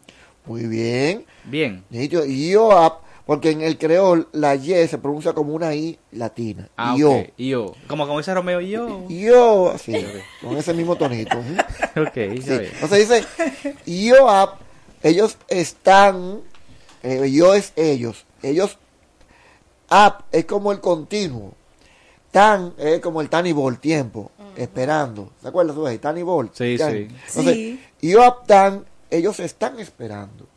Muy bien. Bien. Yoab, porque en el creol la Y se pronuncia como una I latina. Ah, yo. ok. Yo. Como, como dice Romeo, yo. Yo, sí, con ese mismo tonito. <laughs> ¿sí? Ok, Sí. Entonces dice, Joab, ellos están, eh, yo es ellos, ellos, up es como el continuo, tan es como el tan y bol, tiempo, esperando. ¿Se acuerdan? Tan y bol. Sí, tan. sí. Entonces, Sí. Joab, tan, ellos están esperando.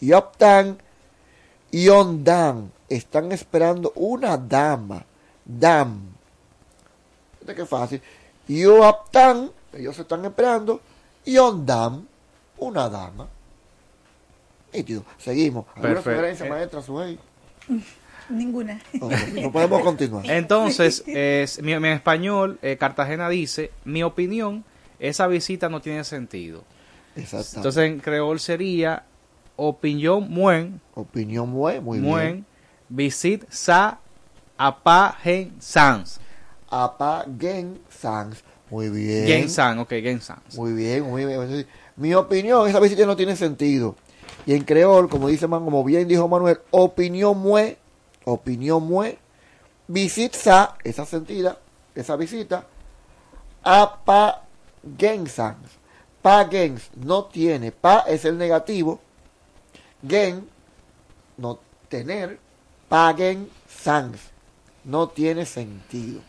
Joab, tan, Ion dan, están esperando una dama, dam. Fíjate qué fácil. Joab, tan, ellos están esperando. Ion dam, una dama. Nítido. Seguimos. ¿Alguna Perfecto. sugerencia, Eh. maestra Suhey? <laughs> Ninguna. No podemos continuar. <laughs> Entonces, es, mi, mi español, eh, Cartagena dice, mi opinión, esa visita no tiene sentido. Entonces, en creol sería, opinión muen, Opinión muy, muy muen, bien. visit sa apa gen sans. Apa Gen Sans. Muy bien. Gen san, ok, gen sans. Muy bien, muy bien. Mi opinión, esa visita no tiene sentido. Y en creol, como dice man, como bien dijo Manuel, opinión mue, opinión mue, visit sa, esa sentida, esa visita, a pa gensans. Pa no tiene, pa es el negativo, gen, no tener, pa gen sans, no tiene sentido.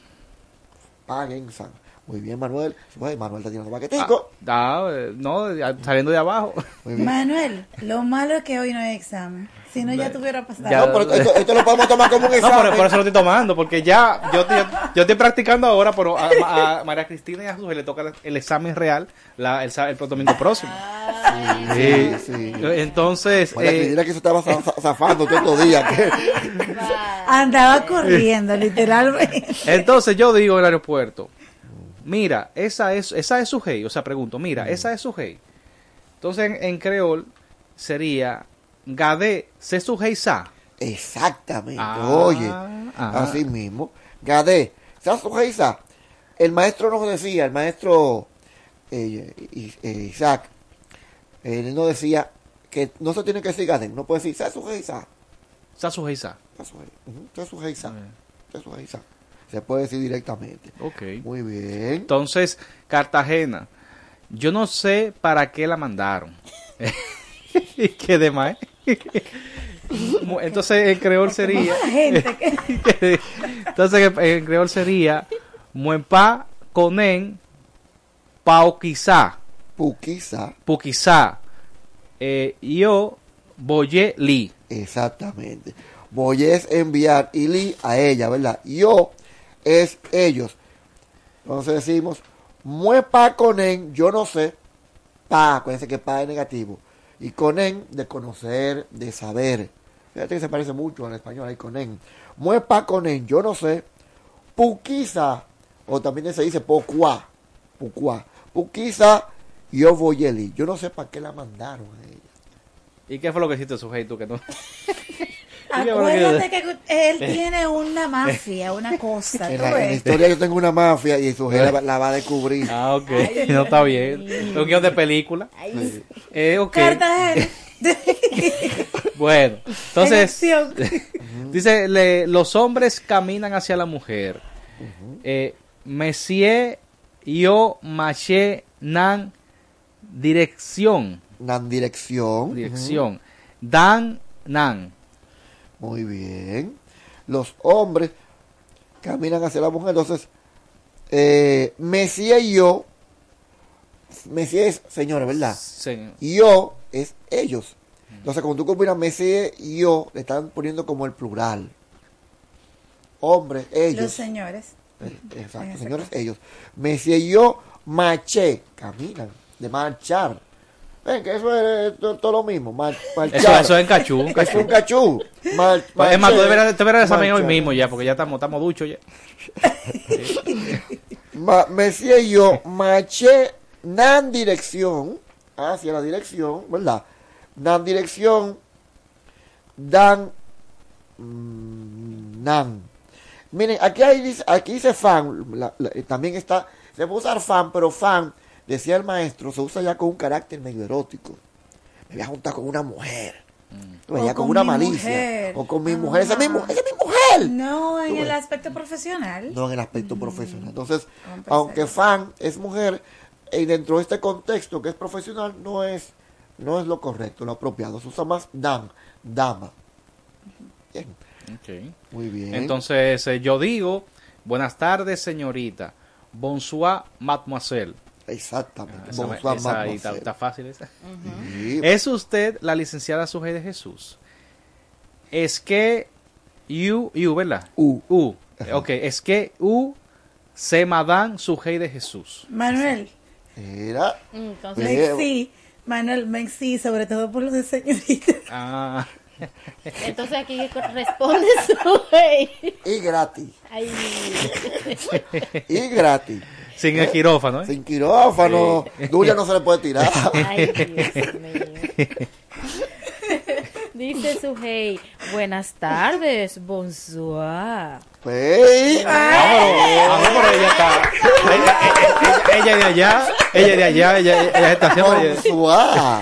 Pa gen sans. Muy bien, Manuel. Bueno, Manuel está tirando paquetico. Ah, eh, no, saliendo de abajo. Manuel, lo malo es que hoy no hay examen. Si no, ya tuviera pasado. Ya- No, pero esto, esto lo podemos tomar como un No, examen. por, por eso lo estoy tomando, porque ya yo, yo, yo estoy practicando ahora, pero a, a María Cristina y a Jesús le toca el examen real la, el, el domingo próximo. Sí, sí. Entonces, María eh, Cristina que se estaba za- za- zafando todos los días. que- Andaba corriendo, literalmente. entonces yo digo en el aeropuerto, mira, esa es, esa es su hey, o sea, pregunto, mira, esa es su hey. Entonces en, en creol sería, Gade, se su hey sa. Exactamente. Ah, Oye, ajá. así mismo. Gadé, ¿sabes su? El maestro nos decía, el maestro eh, eh, Isaac, él nos decía que no se tiene que decir Gadé, no puede decir, ¿sabes su? Sa hey sa. ¿Sabes su su Geisa? Se puede decir directamente. Ok. Muy bien. Entonces, Cartagena, yo no sé para qué la mandaron. <laughs> ¿Y qué demás? Entonces, en creol sería. <laughs> Entonces, en creol sería. Muempa conen pao quizá. Puquizá. Puquizá. Eh, yo boye li. Exactamente. Voy es enviar y li a ella, ¿verdad? Yo es ellos. Entonces decimos, muepa conen, yo no sé. Pa, acuérdense que pa es negativo. Y conen, de conocer, de saber. Fíjate que se parece mucho al español ahí, conen. Muepa conen, yo no sé. Puquiza, o también se dice pocuá. Pucuá. Puquiza, yo voy eli. Yo no sé para qué la mandaron a ella. ¿Y qué fue lo que hiciste, sujeto? Que no... <laughs> Acuérdate que él tiene una mafia, una cosa. En ¿tú la, en la ves? historia yo tengo una mafia y su la, la va a descubrir. Ah, ok. <laughs> no está bien. Un guion de película. Ay. Eh, ok. Cartagena. <laughs> Bueno, entonces, En <laughs> dice, le- los hombres caminan hacia la mujer. Eh, Monsieur, yo, maché, nan, dirección. Nan dirección. Dirección. Dan, nan. Muy bien. Los hombres caminan hacia la mujer. Entonces, eh, Mesías y yo. Mesías es señores, ¿verdad? Sí. Y yo es ellos. Entonces, cuando tú combinas Mesías y yo, le están poniendo como el plural. Hombres, ellos. Los señores. Eh, Exacto, ese señores, ellos. Mesías y yo, maché, caminan, de marchar. Ven, que eso es to- todo, lo mismo, mar-. Eso, eso es en cachú. Un Es <laughs> cachú. un cachú. Mar- es más, tú marché, examinar hoy mismo ya, porque ya estamos, estamos duchos ya. <laughs> Ma- Mesías y yo, maché, nan dirección, hacia la dirección, ¿verdad? Nan dirección, dan, mm, nan. Miren, aquí, hay, dice- aquí dice fan, la- la- también está, se puede usar fan, pero fan, decía el maestro, se usa ya con un carácter medio erótico. Me voy a juntar con una mujer. Ves, O ya con, con una mi malicia. mujer. O con mi mujer. Esa es mi, esa es mi mujer. No, en el aspecto profesional. No en el aspecto profesional. Entonces, aunque fan es mujer, y dentro de este contexto que es profesional, no es, no es lo correcto, lo apropiado. Se usa más dam, dama. Bien, Ok. muy bien. Entonces, eh, yo digo, buenas tardes, señorita. Bonsoir, mademoiselle. Exactamente. Esa, Bonsoir, esa ahí está, fácil esa. ¿Es usted la licenciada Sujei de Jesús? Es que you, you, ¿verdad? U. U. Ok, es que U se Madame Sujei de Jesús. Manuel. Era. Entonces, Sí, Manuel, ven sí, sobre todo por lo de señorita. Ah. <laughs> entonces aquí responde su hey. Y gratis. Ay. Y gratis. Sin el quirófano, ¿eh? Sin quirófano. Duya no se le puede tirar. <laughs> Ay, Dios mío. Dice su hey, buenas tardes, bonsoir. Pues. Vamos, por ella está. Ella, ella- ella de allá, ella de allá, ella, ella está haciendo.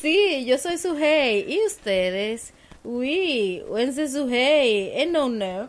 Sí, yo soy su hey. ¿Y ustedes? Uy, when's su hey? No, no.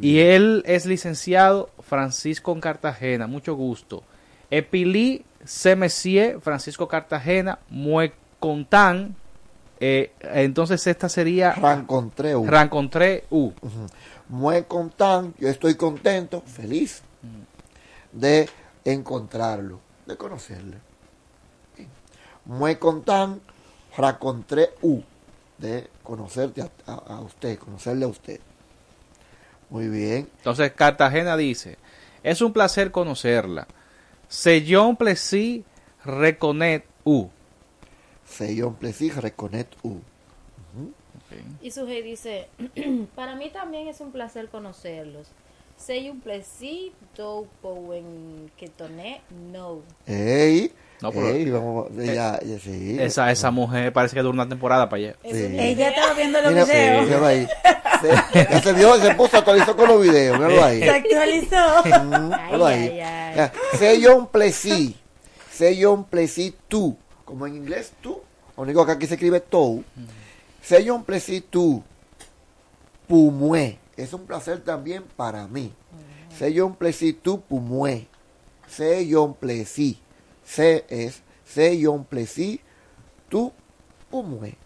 Y él es licenciado Francisco Cartagena. Mucho gusto. Epilí C. Monsieur Francisco Cartagena. Muecontán. Eh, entonces esta sería Rancontré U. Rancontré U. Contento, yo estoy contento, feliz de encontrarlo, de conocerle. Muy contento, racontré U, de conocerte a, a- a usted, conocerle a usted. Muy bien. Entonces Cartagena dice, es un placer conocerla. Sellón plesí reconet U. Seyon plesí, reconet U. Y su hey dice, <clears throat> para mí también es un placer conocerlos. Sei un plaisir do en que toné no. Ey, No, pero- ey, vamos, ya, ya, sí. Esa, esa mujer parece que dura una temporada para allá. Sí. Ella estaba viendo los Mira, videos. míralo ahí. <laughs> Se, ya se vio, se puso, actualizó con los videos, míralo ahí. Se actualizó. Mm, míralo ahí. ay, ay. Ya, C'est un plaisir. C'est un plaisir tú. Como en inglés tú. Lo único que aquí se escribe tú. C'est un plaisir tú. Pumue. Es un placer también para mí. C'est un plaisir tú pumue. C'est un plaisir. Se es C'est un plaisir tú pumue.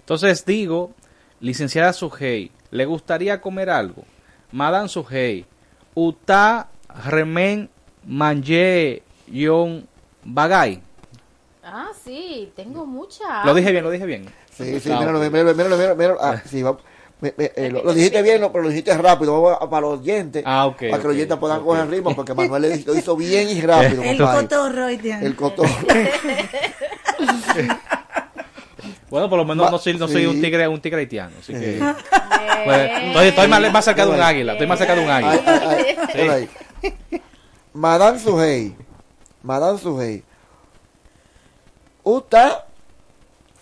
Entonces digo, licenciada Sujei, ¿le gustaría comer algo? Madame Sujei, uta remen manje yon bagay. Ah, sí, tengo mucha. Lo dije bien, lo dije bien. Sí, sí, Ah, míralo, míralo, míralo, míralo, míralo. Ah, sí, va- me- me- eh, lo, lo <laughs> dijiste bien, pero lo dijiste rápido. Vamos a- para los oyentes. Ah, ok, Para que los oyentes puedan coger ritmo, porque Manuel le- lo hizo bien y rápido. El cotorro. El cotorro. <laughs> Bueno, por lo menos no soy, no soy sí. un tigre, un tigre haitiano, así que Eh. pues, estoy, estoy más, más cerca de un águila, estoy más cerca de un águila. Ay, ay, ay, Sí. Madame Suhey. Madame Suhey. Uta.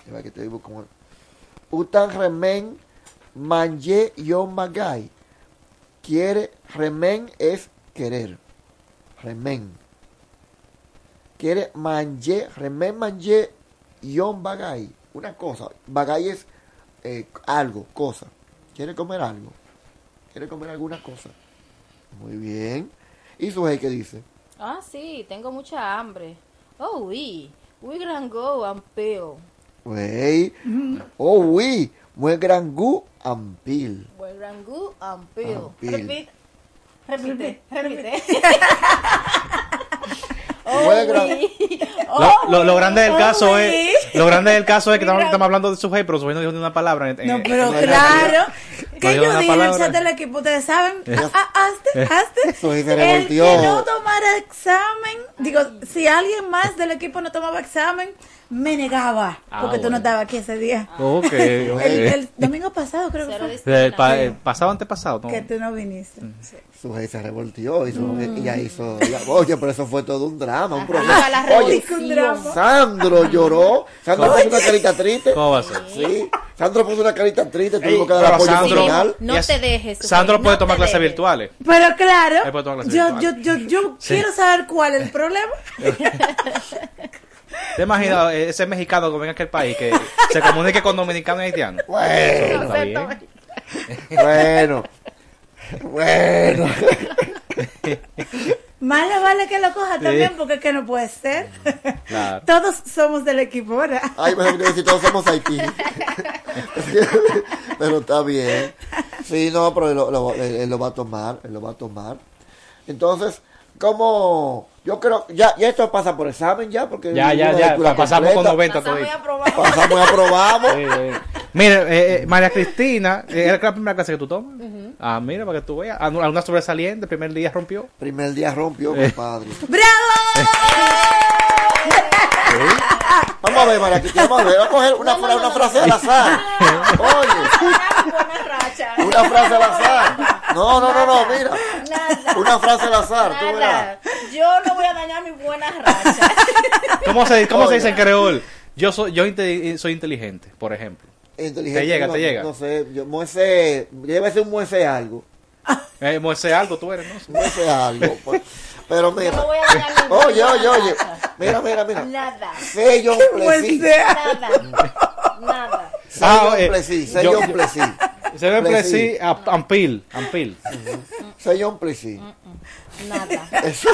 Mira que te digo como. Utan remen manje yon magay. Quiere. Remen es querer. Remen. Quiere manje. Remen manje yon bagay. Una cosa. Bagay es eh, algo, cosa. Quiere comer algo. Quiere comer alguna cosa. Muy bien. ¿Y su qué dice? Ah, sí, tengo mucha hambre. Oh, oui. We gran go and peel. Wey. Oh, oui. Muy gran gu ampil. We gran go and peel. Ampil. Repite. Repite. Repite. <laughs> Muy gran- Lo, lo- lo grande del Oh, caso es, lo grande del caso es que estamos, estamos hablando de su pero su no dijo ni una palabra. en- No, pero en- claro. Que yo dije en el palabra. chat del equipo, ustedes saben. <laughs> Eh. Ah, ah, hazte, <laughs> hazte. El revoltió. que no tomara examen, digo, si alguien más del equipo no tomaba examen, me negaba. Ah, porque tú no estabas aquí ese día. Ok, ok. <laughs> El, el domingo pasado creo que fue. El pa- el pasado antepasado, ¿no? Que tú no viniste. Su se revoltió. Hizo, Ella hizo. ella- oye, pero eso fue todo un drama. Un la Oye, revolución. Sandro lloró. Sandro ¿Cómo? puso una carita triste. ¿Cómo va a ser? Sí. Sandro puso una carita triste. Tuvimos que dar apoyo Sandro- No es- te dejes. Sandro puede no tomar te clases virtuales. Pero claro, Él puede tomar clases yo, yo, virtuales. yo, yo Sí. quiero saber cuál es el problema. <laughs> ¿Te imaginas eh, ese mexicano que venga a aquel país que se comunique con dominicano y haitiano? Bueno. Bueno. Bueno. <laughs> <laughs> Más le vale que lo coja Sí. también porque es que no puede ser. Claro. Todos somos del equipo, ¿verdad? Ay, me que si todos somos Haití. <laughs> pero está bien. Sí, no, pero él lo, lo- él- él lo va a tomar, él lo va a tomar. Entonces, como yo creo, ya, ya esto pasa por examen ya, porque Ya, ya, una ya, pasamos con completa. 90 todavía. Pasamos y aprobamos. Sí, sí. Mire, eh, eh, María Cristina, eh, ¿era la primera clase que tú tomas? Ah, mira, para que tú veas. Ah, Alguna sobresaliente, el primer día rompió. Primer día rompió, Eh. compadre. <laughs> ¡Bravo! Vamos a ver, María Cristina, vamos a ver, vamos a coger una, fra- una frase al azar. Oye, una frase al azar. No, no, no, no, mira. Una frase al azar, tú verás. Nada. Yo no voy a dañar mi buena racha. <laughs> ¿Cómo se, cómo se dice en creol? Yo soy, yo inte- soy inteligente, por ejemplo. Inteligente, Te llega, no, te llega. No sé, yo, Moisés, ser un Moisés algo. Eh, Moisés algo tú eres, ¿no? Moisés algo. pues. Pero mira. No voy a dañar mi Oye, oye, oye. Mira, mira, mira. Nada. Sello plesí. Nada. Nada. Sello yo- sello yo- plesí. Se ve Plesí. plesí, a- ampil, ampil. Sello plesí. Nada. <laughs> Es,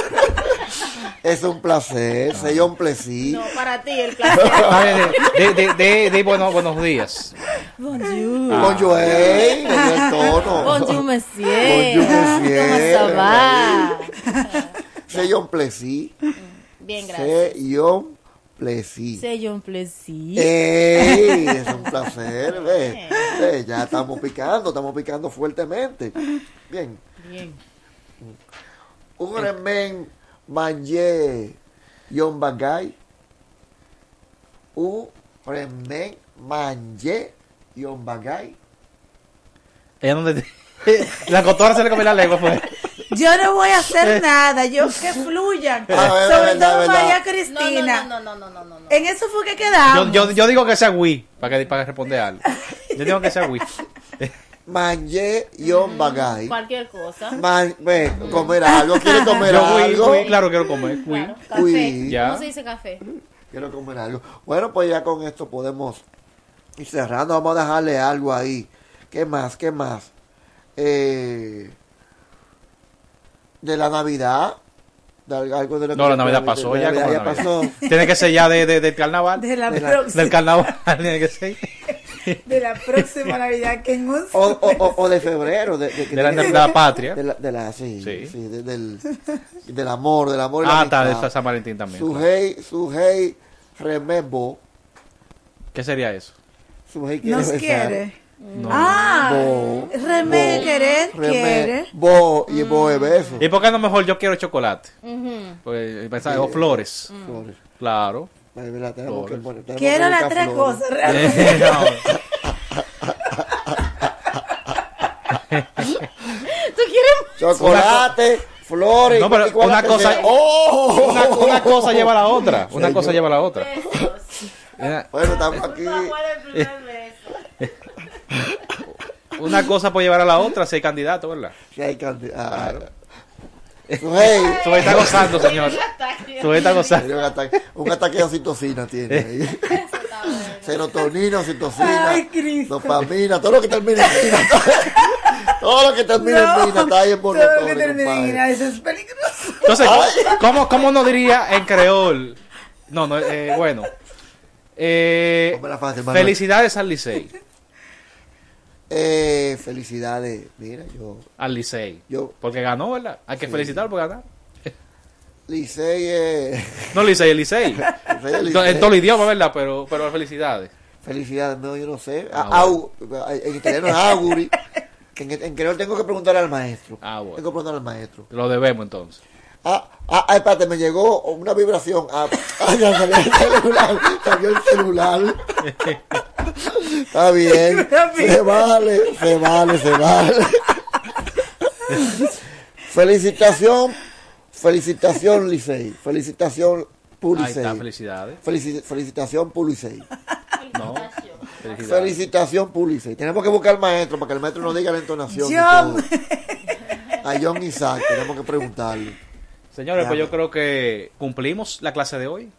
es un placer, sello plesí. No, para ti el placer. <laughs> Ah, de, de, de, de- de bueno- buenos días. Bonjour. Ah. Bonjour, el tono. Bonjour, monsieur. Bonjour, monsieur. ¿Cómo se va? Sello plesí. Bien, gracias. Sello plesí. C'est un plaisir. ¡Ey! Es un <laughs> placer, ve. Ve, Ya estamos picando, estamos picando fuertemente. Bien. Bien. Un remen manje yon bagay. Un remen manje yon bagay. Ella no te- <laughs> La cotora se le comió la lengua, pues. Yo no voy a hacer <laughs> nada, yo que fluyan. Ver, Sobre verdad, todo verdad. María Cristina. No, no, no, no, no, no. En eso fue que Yo, quedamos. yo, yo digo que sea Wii, para que, para que responder algo. Yo digo que sea Wii. <laughs> Manje yon bagay. Cualquier cosa. Man, ve, comer algo, quiere comer Yo algo. Wii, claro, quiero comer. Claro, café. Ya. ¿Cómo se dice café? Quiero comer algo. Bueno, pues ya con esto podemos ir cerrando. Vamos a dejarle algo ahí. ¿Qué más? ¿Qué más? Eh, de la Navidad. De algo de lo que No, la se Navidad pasó de ya. la como la Navidad. pasó. Tiene que ser ya de, de- del carnaval. De la de la- próxima- Del carnaval. <laughs> Tiene que ser. <laughs> <laughs> de la próxima Navidad que en un O, o, o- o de <laughs> febrero. De, de- De la, de la patria. de la, de la- sí, Sí. sí, de- del, del amor, del amor y Ah, está, está San Valentín también. Su claro. hey, su hey, Remembo. ¿Qué sería eso? Su mujer quiere Nos besar. quiere. No. Ah, Bo, remé, bo, querer, remé, quiere. Bo y bo es beso. ¿Y por qué no mejor yo quiero chocolate? Ujú. Pues, pensaba, Sí. o flores. Flores. Claro. Ay, mira, tenemos que poner- tenemos Quiero que las tres flores. cosas, realmente. <laughs> ¿Tú quieres? Chocolate, flores. No, pero una cosa, sea. ¡Oh! una, una cosa lleva a la otra. Una Sí, cosa lleva a la otra. Mira, Bueno, estamos aquí. Una cosa puede llevar a la otra si hay candidato, ¿verdad? Si hay candidato. Claro. Sujei. Sujei está gozando, señor. Sujei está gozando. Un ataque, un ataque de oxitocina tiene ahí. Serotonina, oxitocina, Ay, Cristo. dopamina, todo lo que termina en mina. <laughs> Todo lo que termina en mina está ahí en Todo lo que termina en ira, eso es peligroso. Entonces, ¿cómo, cómo no diría en creol? No, no, eh, bueno. Eh, fácil, felicidades al Licey. Eh, felicidades. Mira, yo. Al Licey. Yo. Porque ganó, ¿verdad? Hay que Sí. felicitar por ganar. Licey eh, No Licey, el <laughs> Licey. En todo el idioma, ¿verdad? Pero, pero felicidades. Felicidades, no, yo no sé. Ah, au- en italiano es auguri. Que en, en creol tengo que preguntarle al maestro. Ah, bueno. Tengo que preguntarle al maestro. Lo debemos entonces. Ah, ah, ah, espérate, me llegó una vibración. Ah, ah, <laughs> ya salió el celular. Salió el celular. Está bien. Se vale, se vale, se vale. Felicitación, felicitación Licey. Felicitación Ahí está, felicidades. Felici- felicitación Pulicey. No, felicidades. Felicitación Pulicey. Tenemos que buscar al maestro para que el maestro nos diga la entonación. y John. todo. A John Isaac, tenemos que preguntarle. Señores, Ya, pues yo creo que cumplimos la clase de hoy.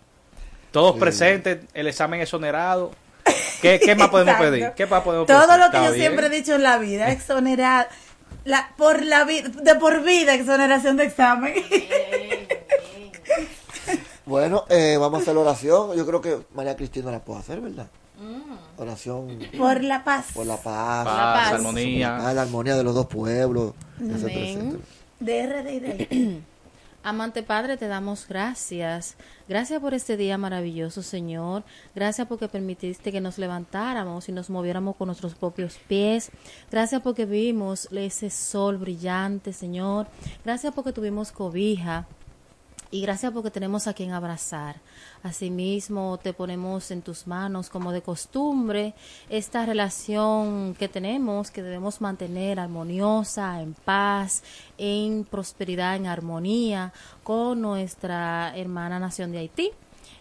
Todos Sí. presentes, el examen exonerado. ¿Qué, qué más podemos Exacto. pedir? ¿Qué más podemos Todo pedir? lo que yo bien. siempre he dicho en la vida, exonerar, la, por la vida, de por vida, exoneración de examen. <laughs> Bueno, eh, vamos a hacer la oración. Yo creo que María Cristina la puede hacer, ¿verdad? Oración Por la paz. por la paz, Paz, La paz. armonía. La armonía de los dos pueblos. etcétera. De RD y de Amante Padre, te damos gracias. Gracias por este día maravilloso, Señor. Gracias porque permitiste que nos levantáramos y nos moviéramos con nuestros propios pies. Gracias porque vimos ese sol brillante, Señor. Gracias porque tuvimos cobija. Y gracias porque tenemos a quien abrazar. Asimismo, te ponemos en tus manos, como de costumbre, esta relación que tenemos, que debemos mantener armoniosa, en paz, en prosperidad, en armonía con nuestra hermana nación de Haití.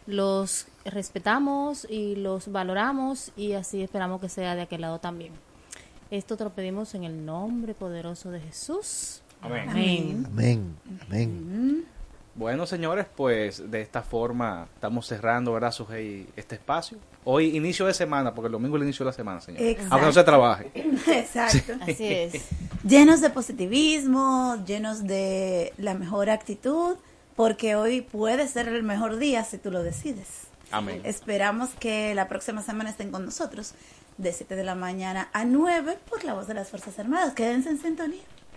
Los respetamos y los valoramos y así esperamos que sea de aquel lado también. Esto te lo pedimos en el nombre poderoso de Jesús. Amén. Amén. Amén, amén. Bueno, señores, pues de esta forma estamos cerrando, ¿verdad, Sujei, este espacio? Hoy inicio de semana, porque el domingo es el inicio de la semana, señor. Exacto. Aunque no se trabaje. <laughs> Exacto. Así es. <laughs> Llenos de positivismo, llenos de la mejor actitud, porque hoy puede ser el mejor día si tú lo decides. Amén. Esperamos que la próxima semana estén con nosotros de 7 de la mañana a 9 por la voz de las Fuerzas Armadas. Quédense en sintonía.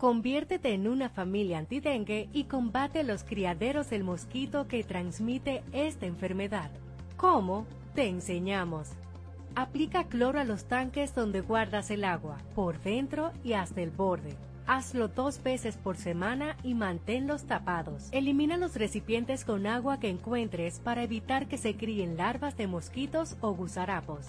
Conviértete en una familia antidengue y combate los criaderos del mosquito que transmite esta enfermedad. ¿Cómo? Te enseñamos. Aplica cloro a los tanques donde guardas el agua, por dentro y hasta el borde. Hazlo dos veces por semana y manténlos tapados. Elimina los recipientes con agua que encuentres para evitar que se críen larvas de mosquitos o gusarapos.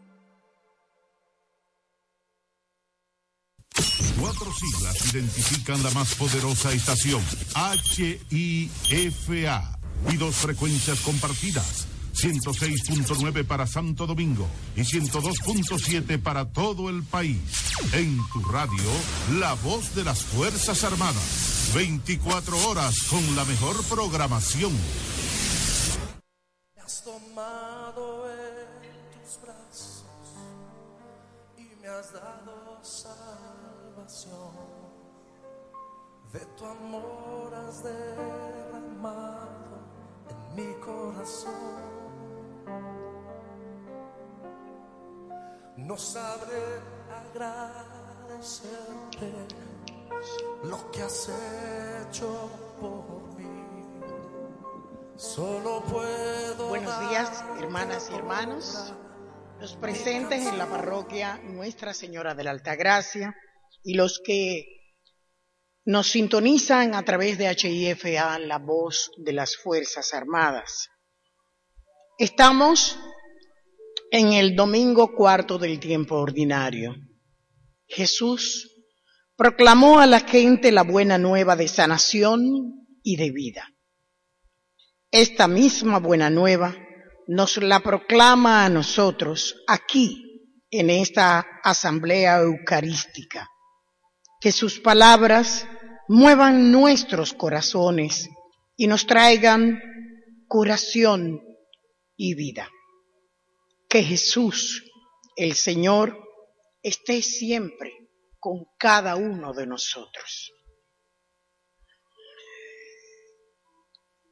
Cuatro siglas identifican la más poderosa estación, HIFA, y dos frecuencias compartidas. 106.9 para Santo Domingo y 102.7 para todo el país. En tu radio, la voz de las Fuerzas Armadas. 24 horas con la mejor programación. Me has tomado en tus brazos y me has dado De tu amor has derramado en mi corazón. No sabré agradecerte lo que has hecho por mí. Solo puedo. Buenos días, hermanas y hermanos. Los presentes en la parroquia Nuestra Señora de la Altagracia y los que nos sintonizan a través de HIFA, la voz de las Fuerzas Armadas. Estamos en el domingo cuarto del tiempo ordinario. Jesús proclamó a la gente la buena nueva de sanación y de vida. Esta misma buena nueva nos la proclama a nosotros aquí, en esta asamblea eucarística. Que sus palabras muevan nuestros corazones y nos traigan curación y vida. Que Jesús, el Señor, esté siempre con cada uno de nosotros.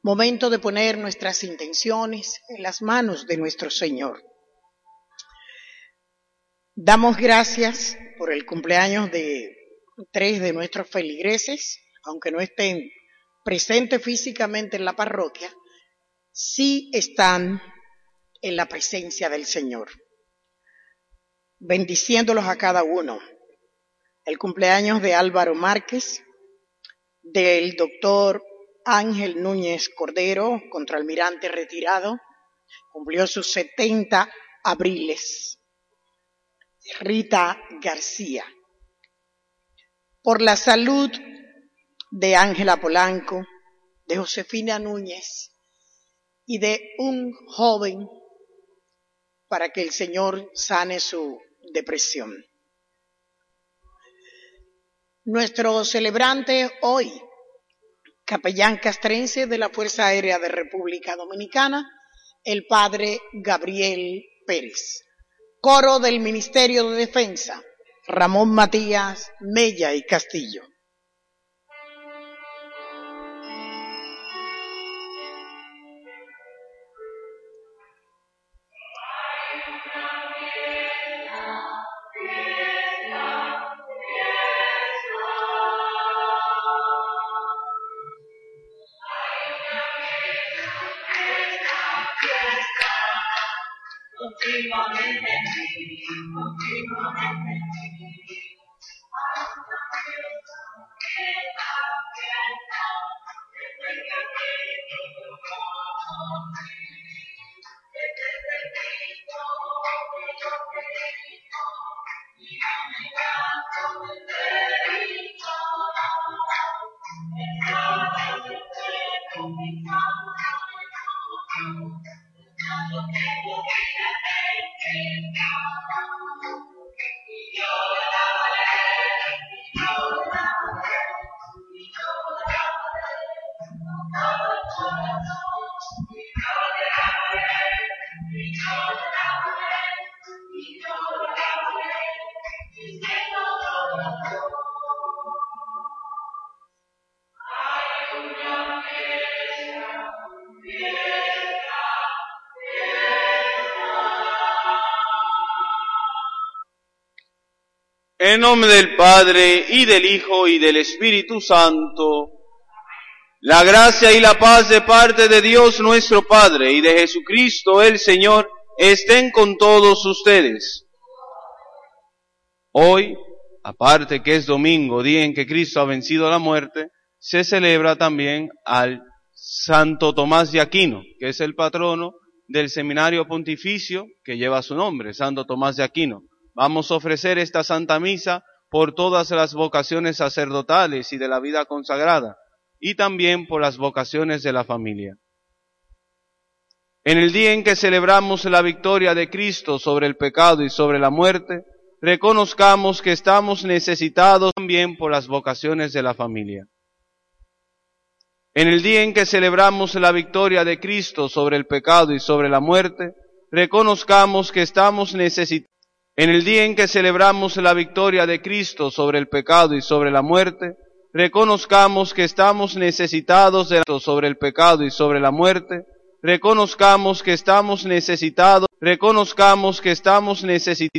Momento de poner nuestras intenciones en las manos de nuestro Señor. Damos gracias por el cumpleaños de tres de nuestros feligreses, aunque no estén presentes físicamente en la parroquia, sí están en la presencia del Señor, bendiciéndolos a cada uno. El cumpleaños de Álvaro Márquez, del doctor Ángel Núñez Cordero, contraalmirante retirado, cumplió sus 70 abriles. Rita García. Por la salud de Ángela Polanco, de Josefina Núñez y de un joven para que el Señor sane su depresión. Nuestro celebrante hoy, capellán castrense de la Fuerza Aérea de República Dominicana, el padre Gabriel Pérez. Coro del Ministerio de Defensa, Ramón Matías, Mella y Castillo. En nombre del Padre y del Hijo y del Espíritu Santo, la gracia y la paz de parte de Dios nuestro Padre y de Jesucristo el Señor estén con todos ustedes. Hoy, aparte que es domingo, día en que Cristo ha vencido la muerte, se celebra también al Santo Tomás de Aquino, que es el patrono del seminario pontificio que lleva su nombre, Santo Tomás de Aquino. Vamos a ofrecer esta Santa Misa por todas las vocaciones sacerdotales y de la vida consagrada, y también por las vocaciones de la familia. En el día en que celebramos la victoria de Cristo sobre el pecado y sobre la muerte, reconozcamos que estamos necesitados también por las vocaciones de la familia. En el día en que celebramos la victoria de Cristo sobre el pecado y sobre la muerte, reconozcamos que estamos necesitados. En el día en que celebramos la victoria de Cristo sobre el pecado y sobre la muerte, reconozcamos que estamos necesitados de sobre el pecado y sobre la muerte, reconozcamos que estamos necesitados, reconozcamos que estamos necesitados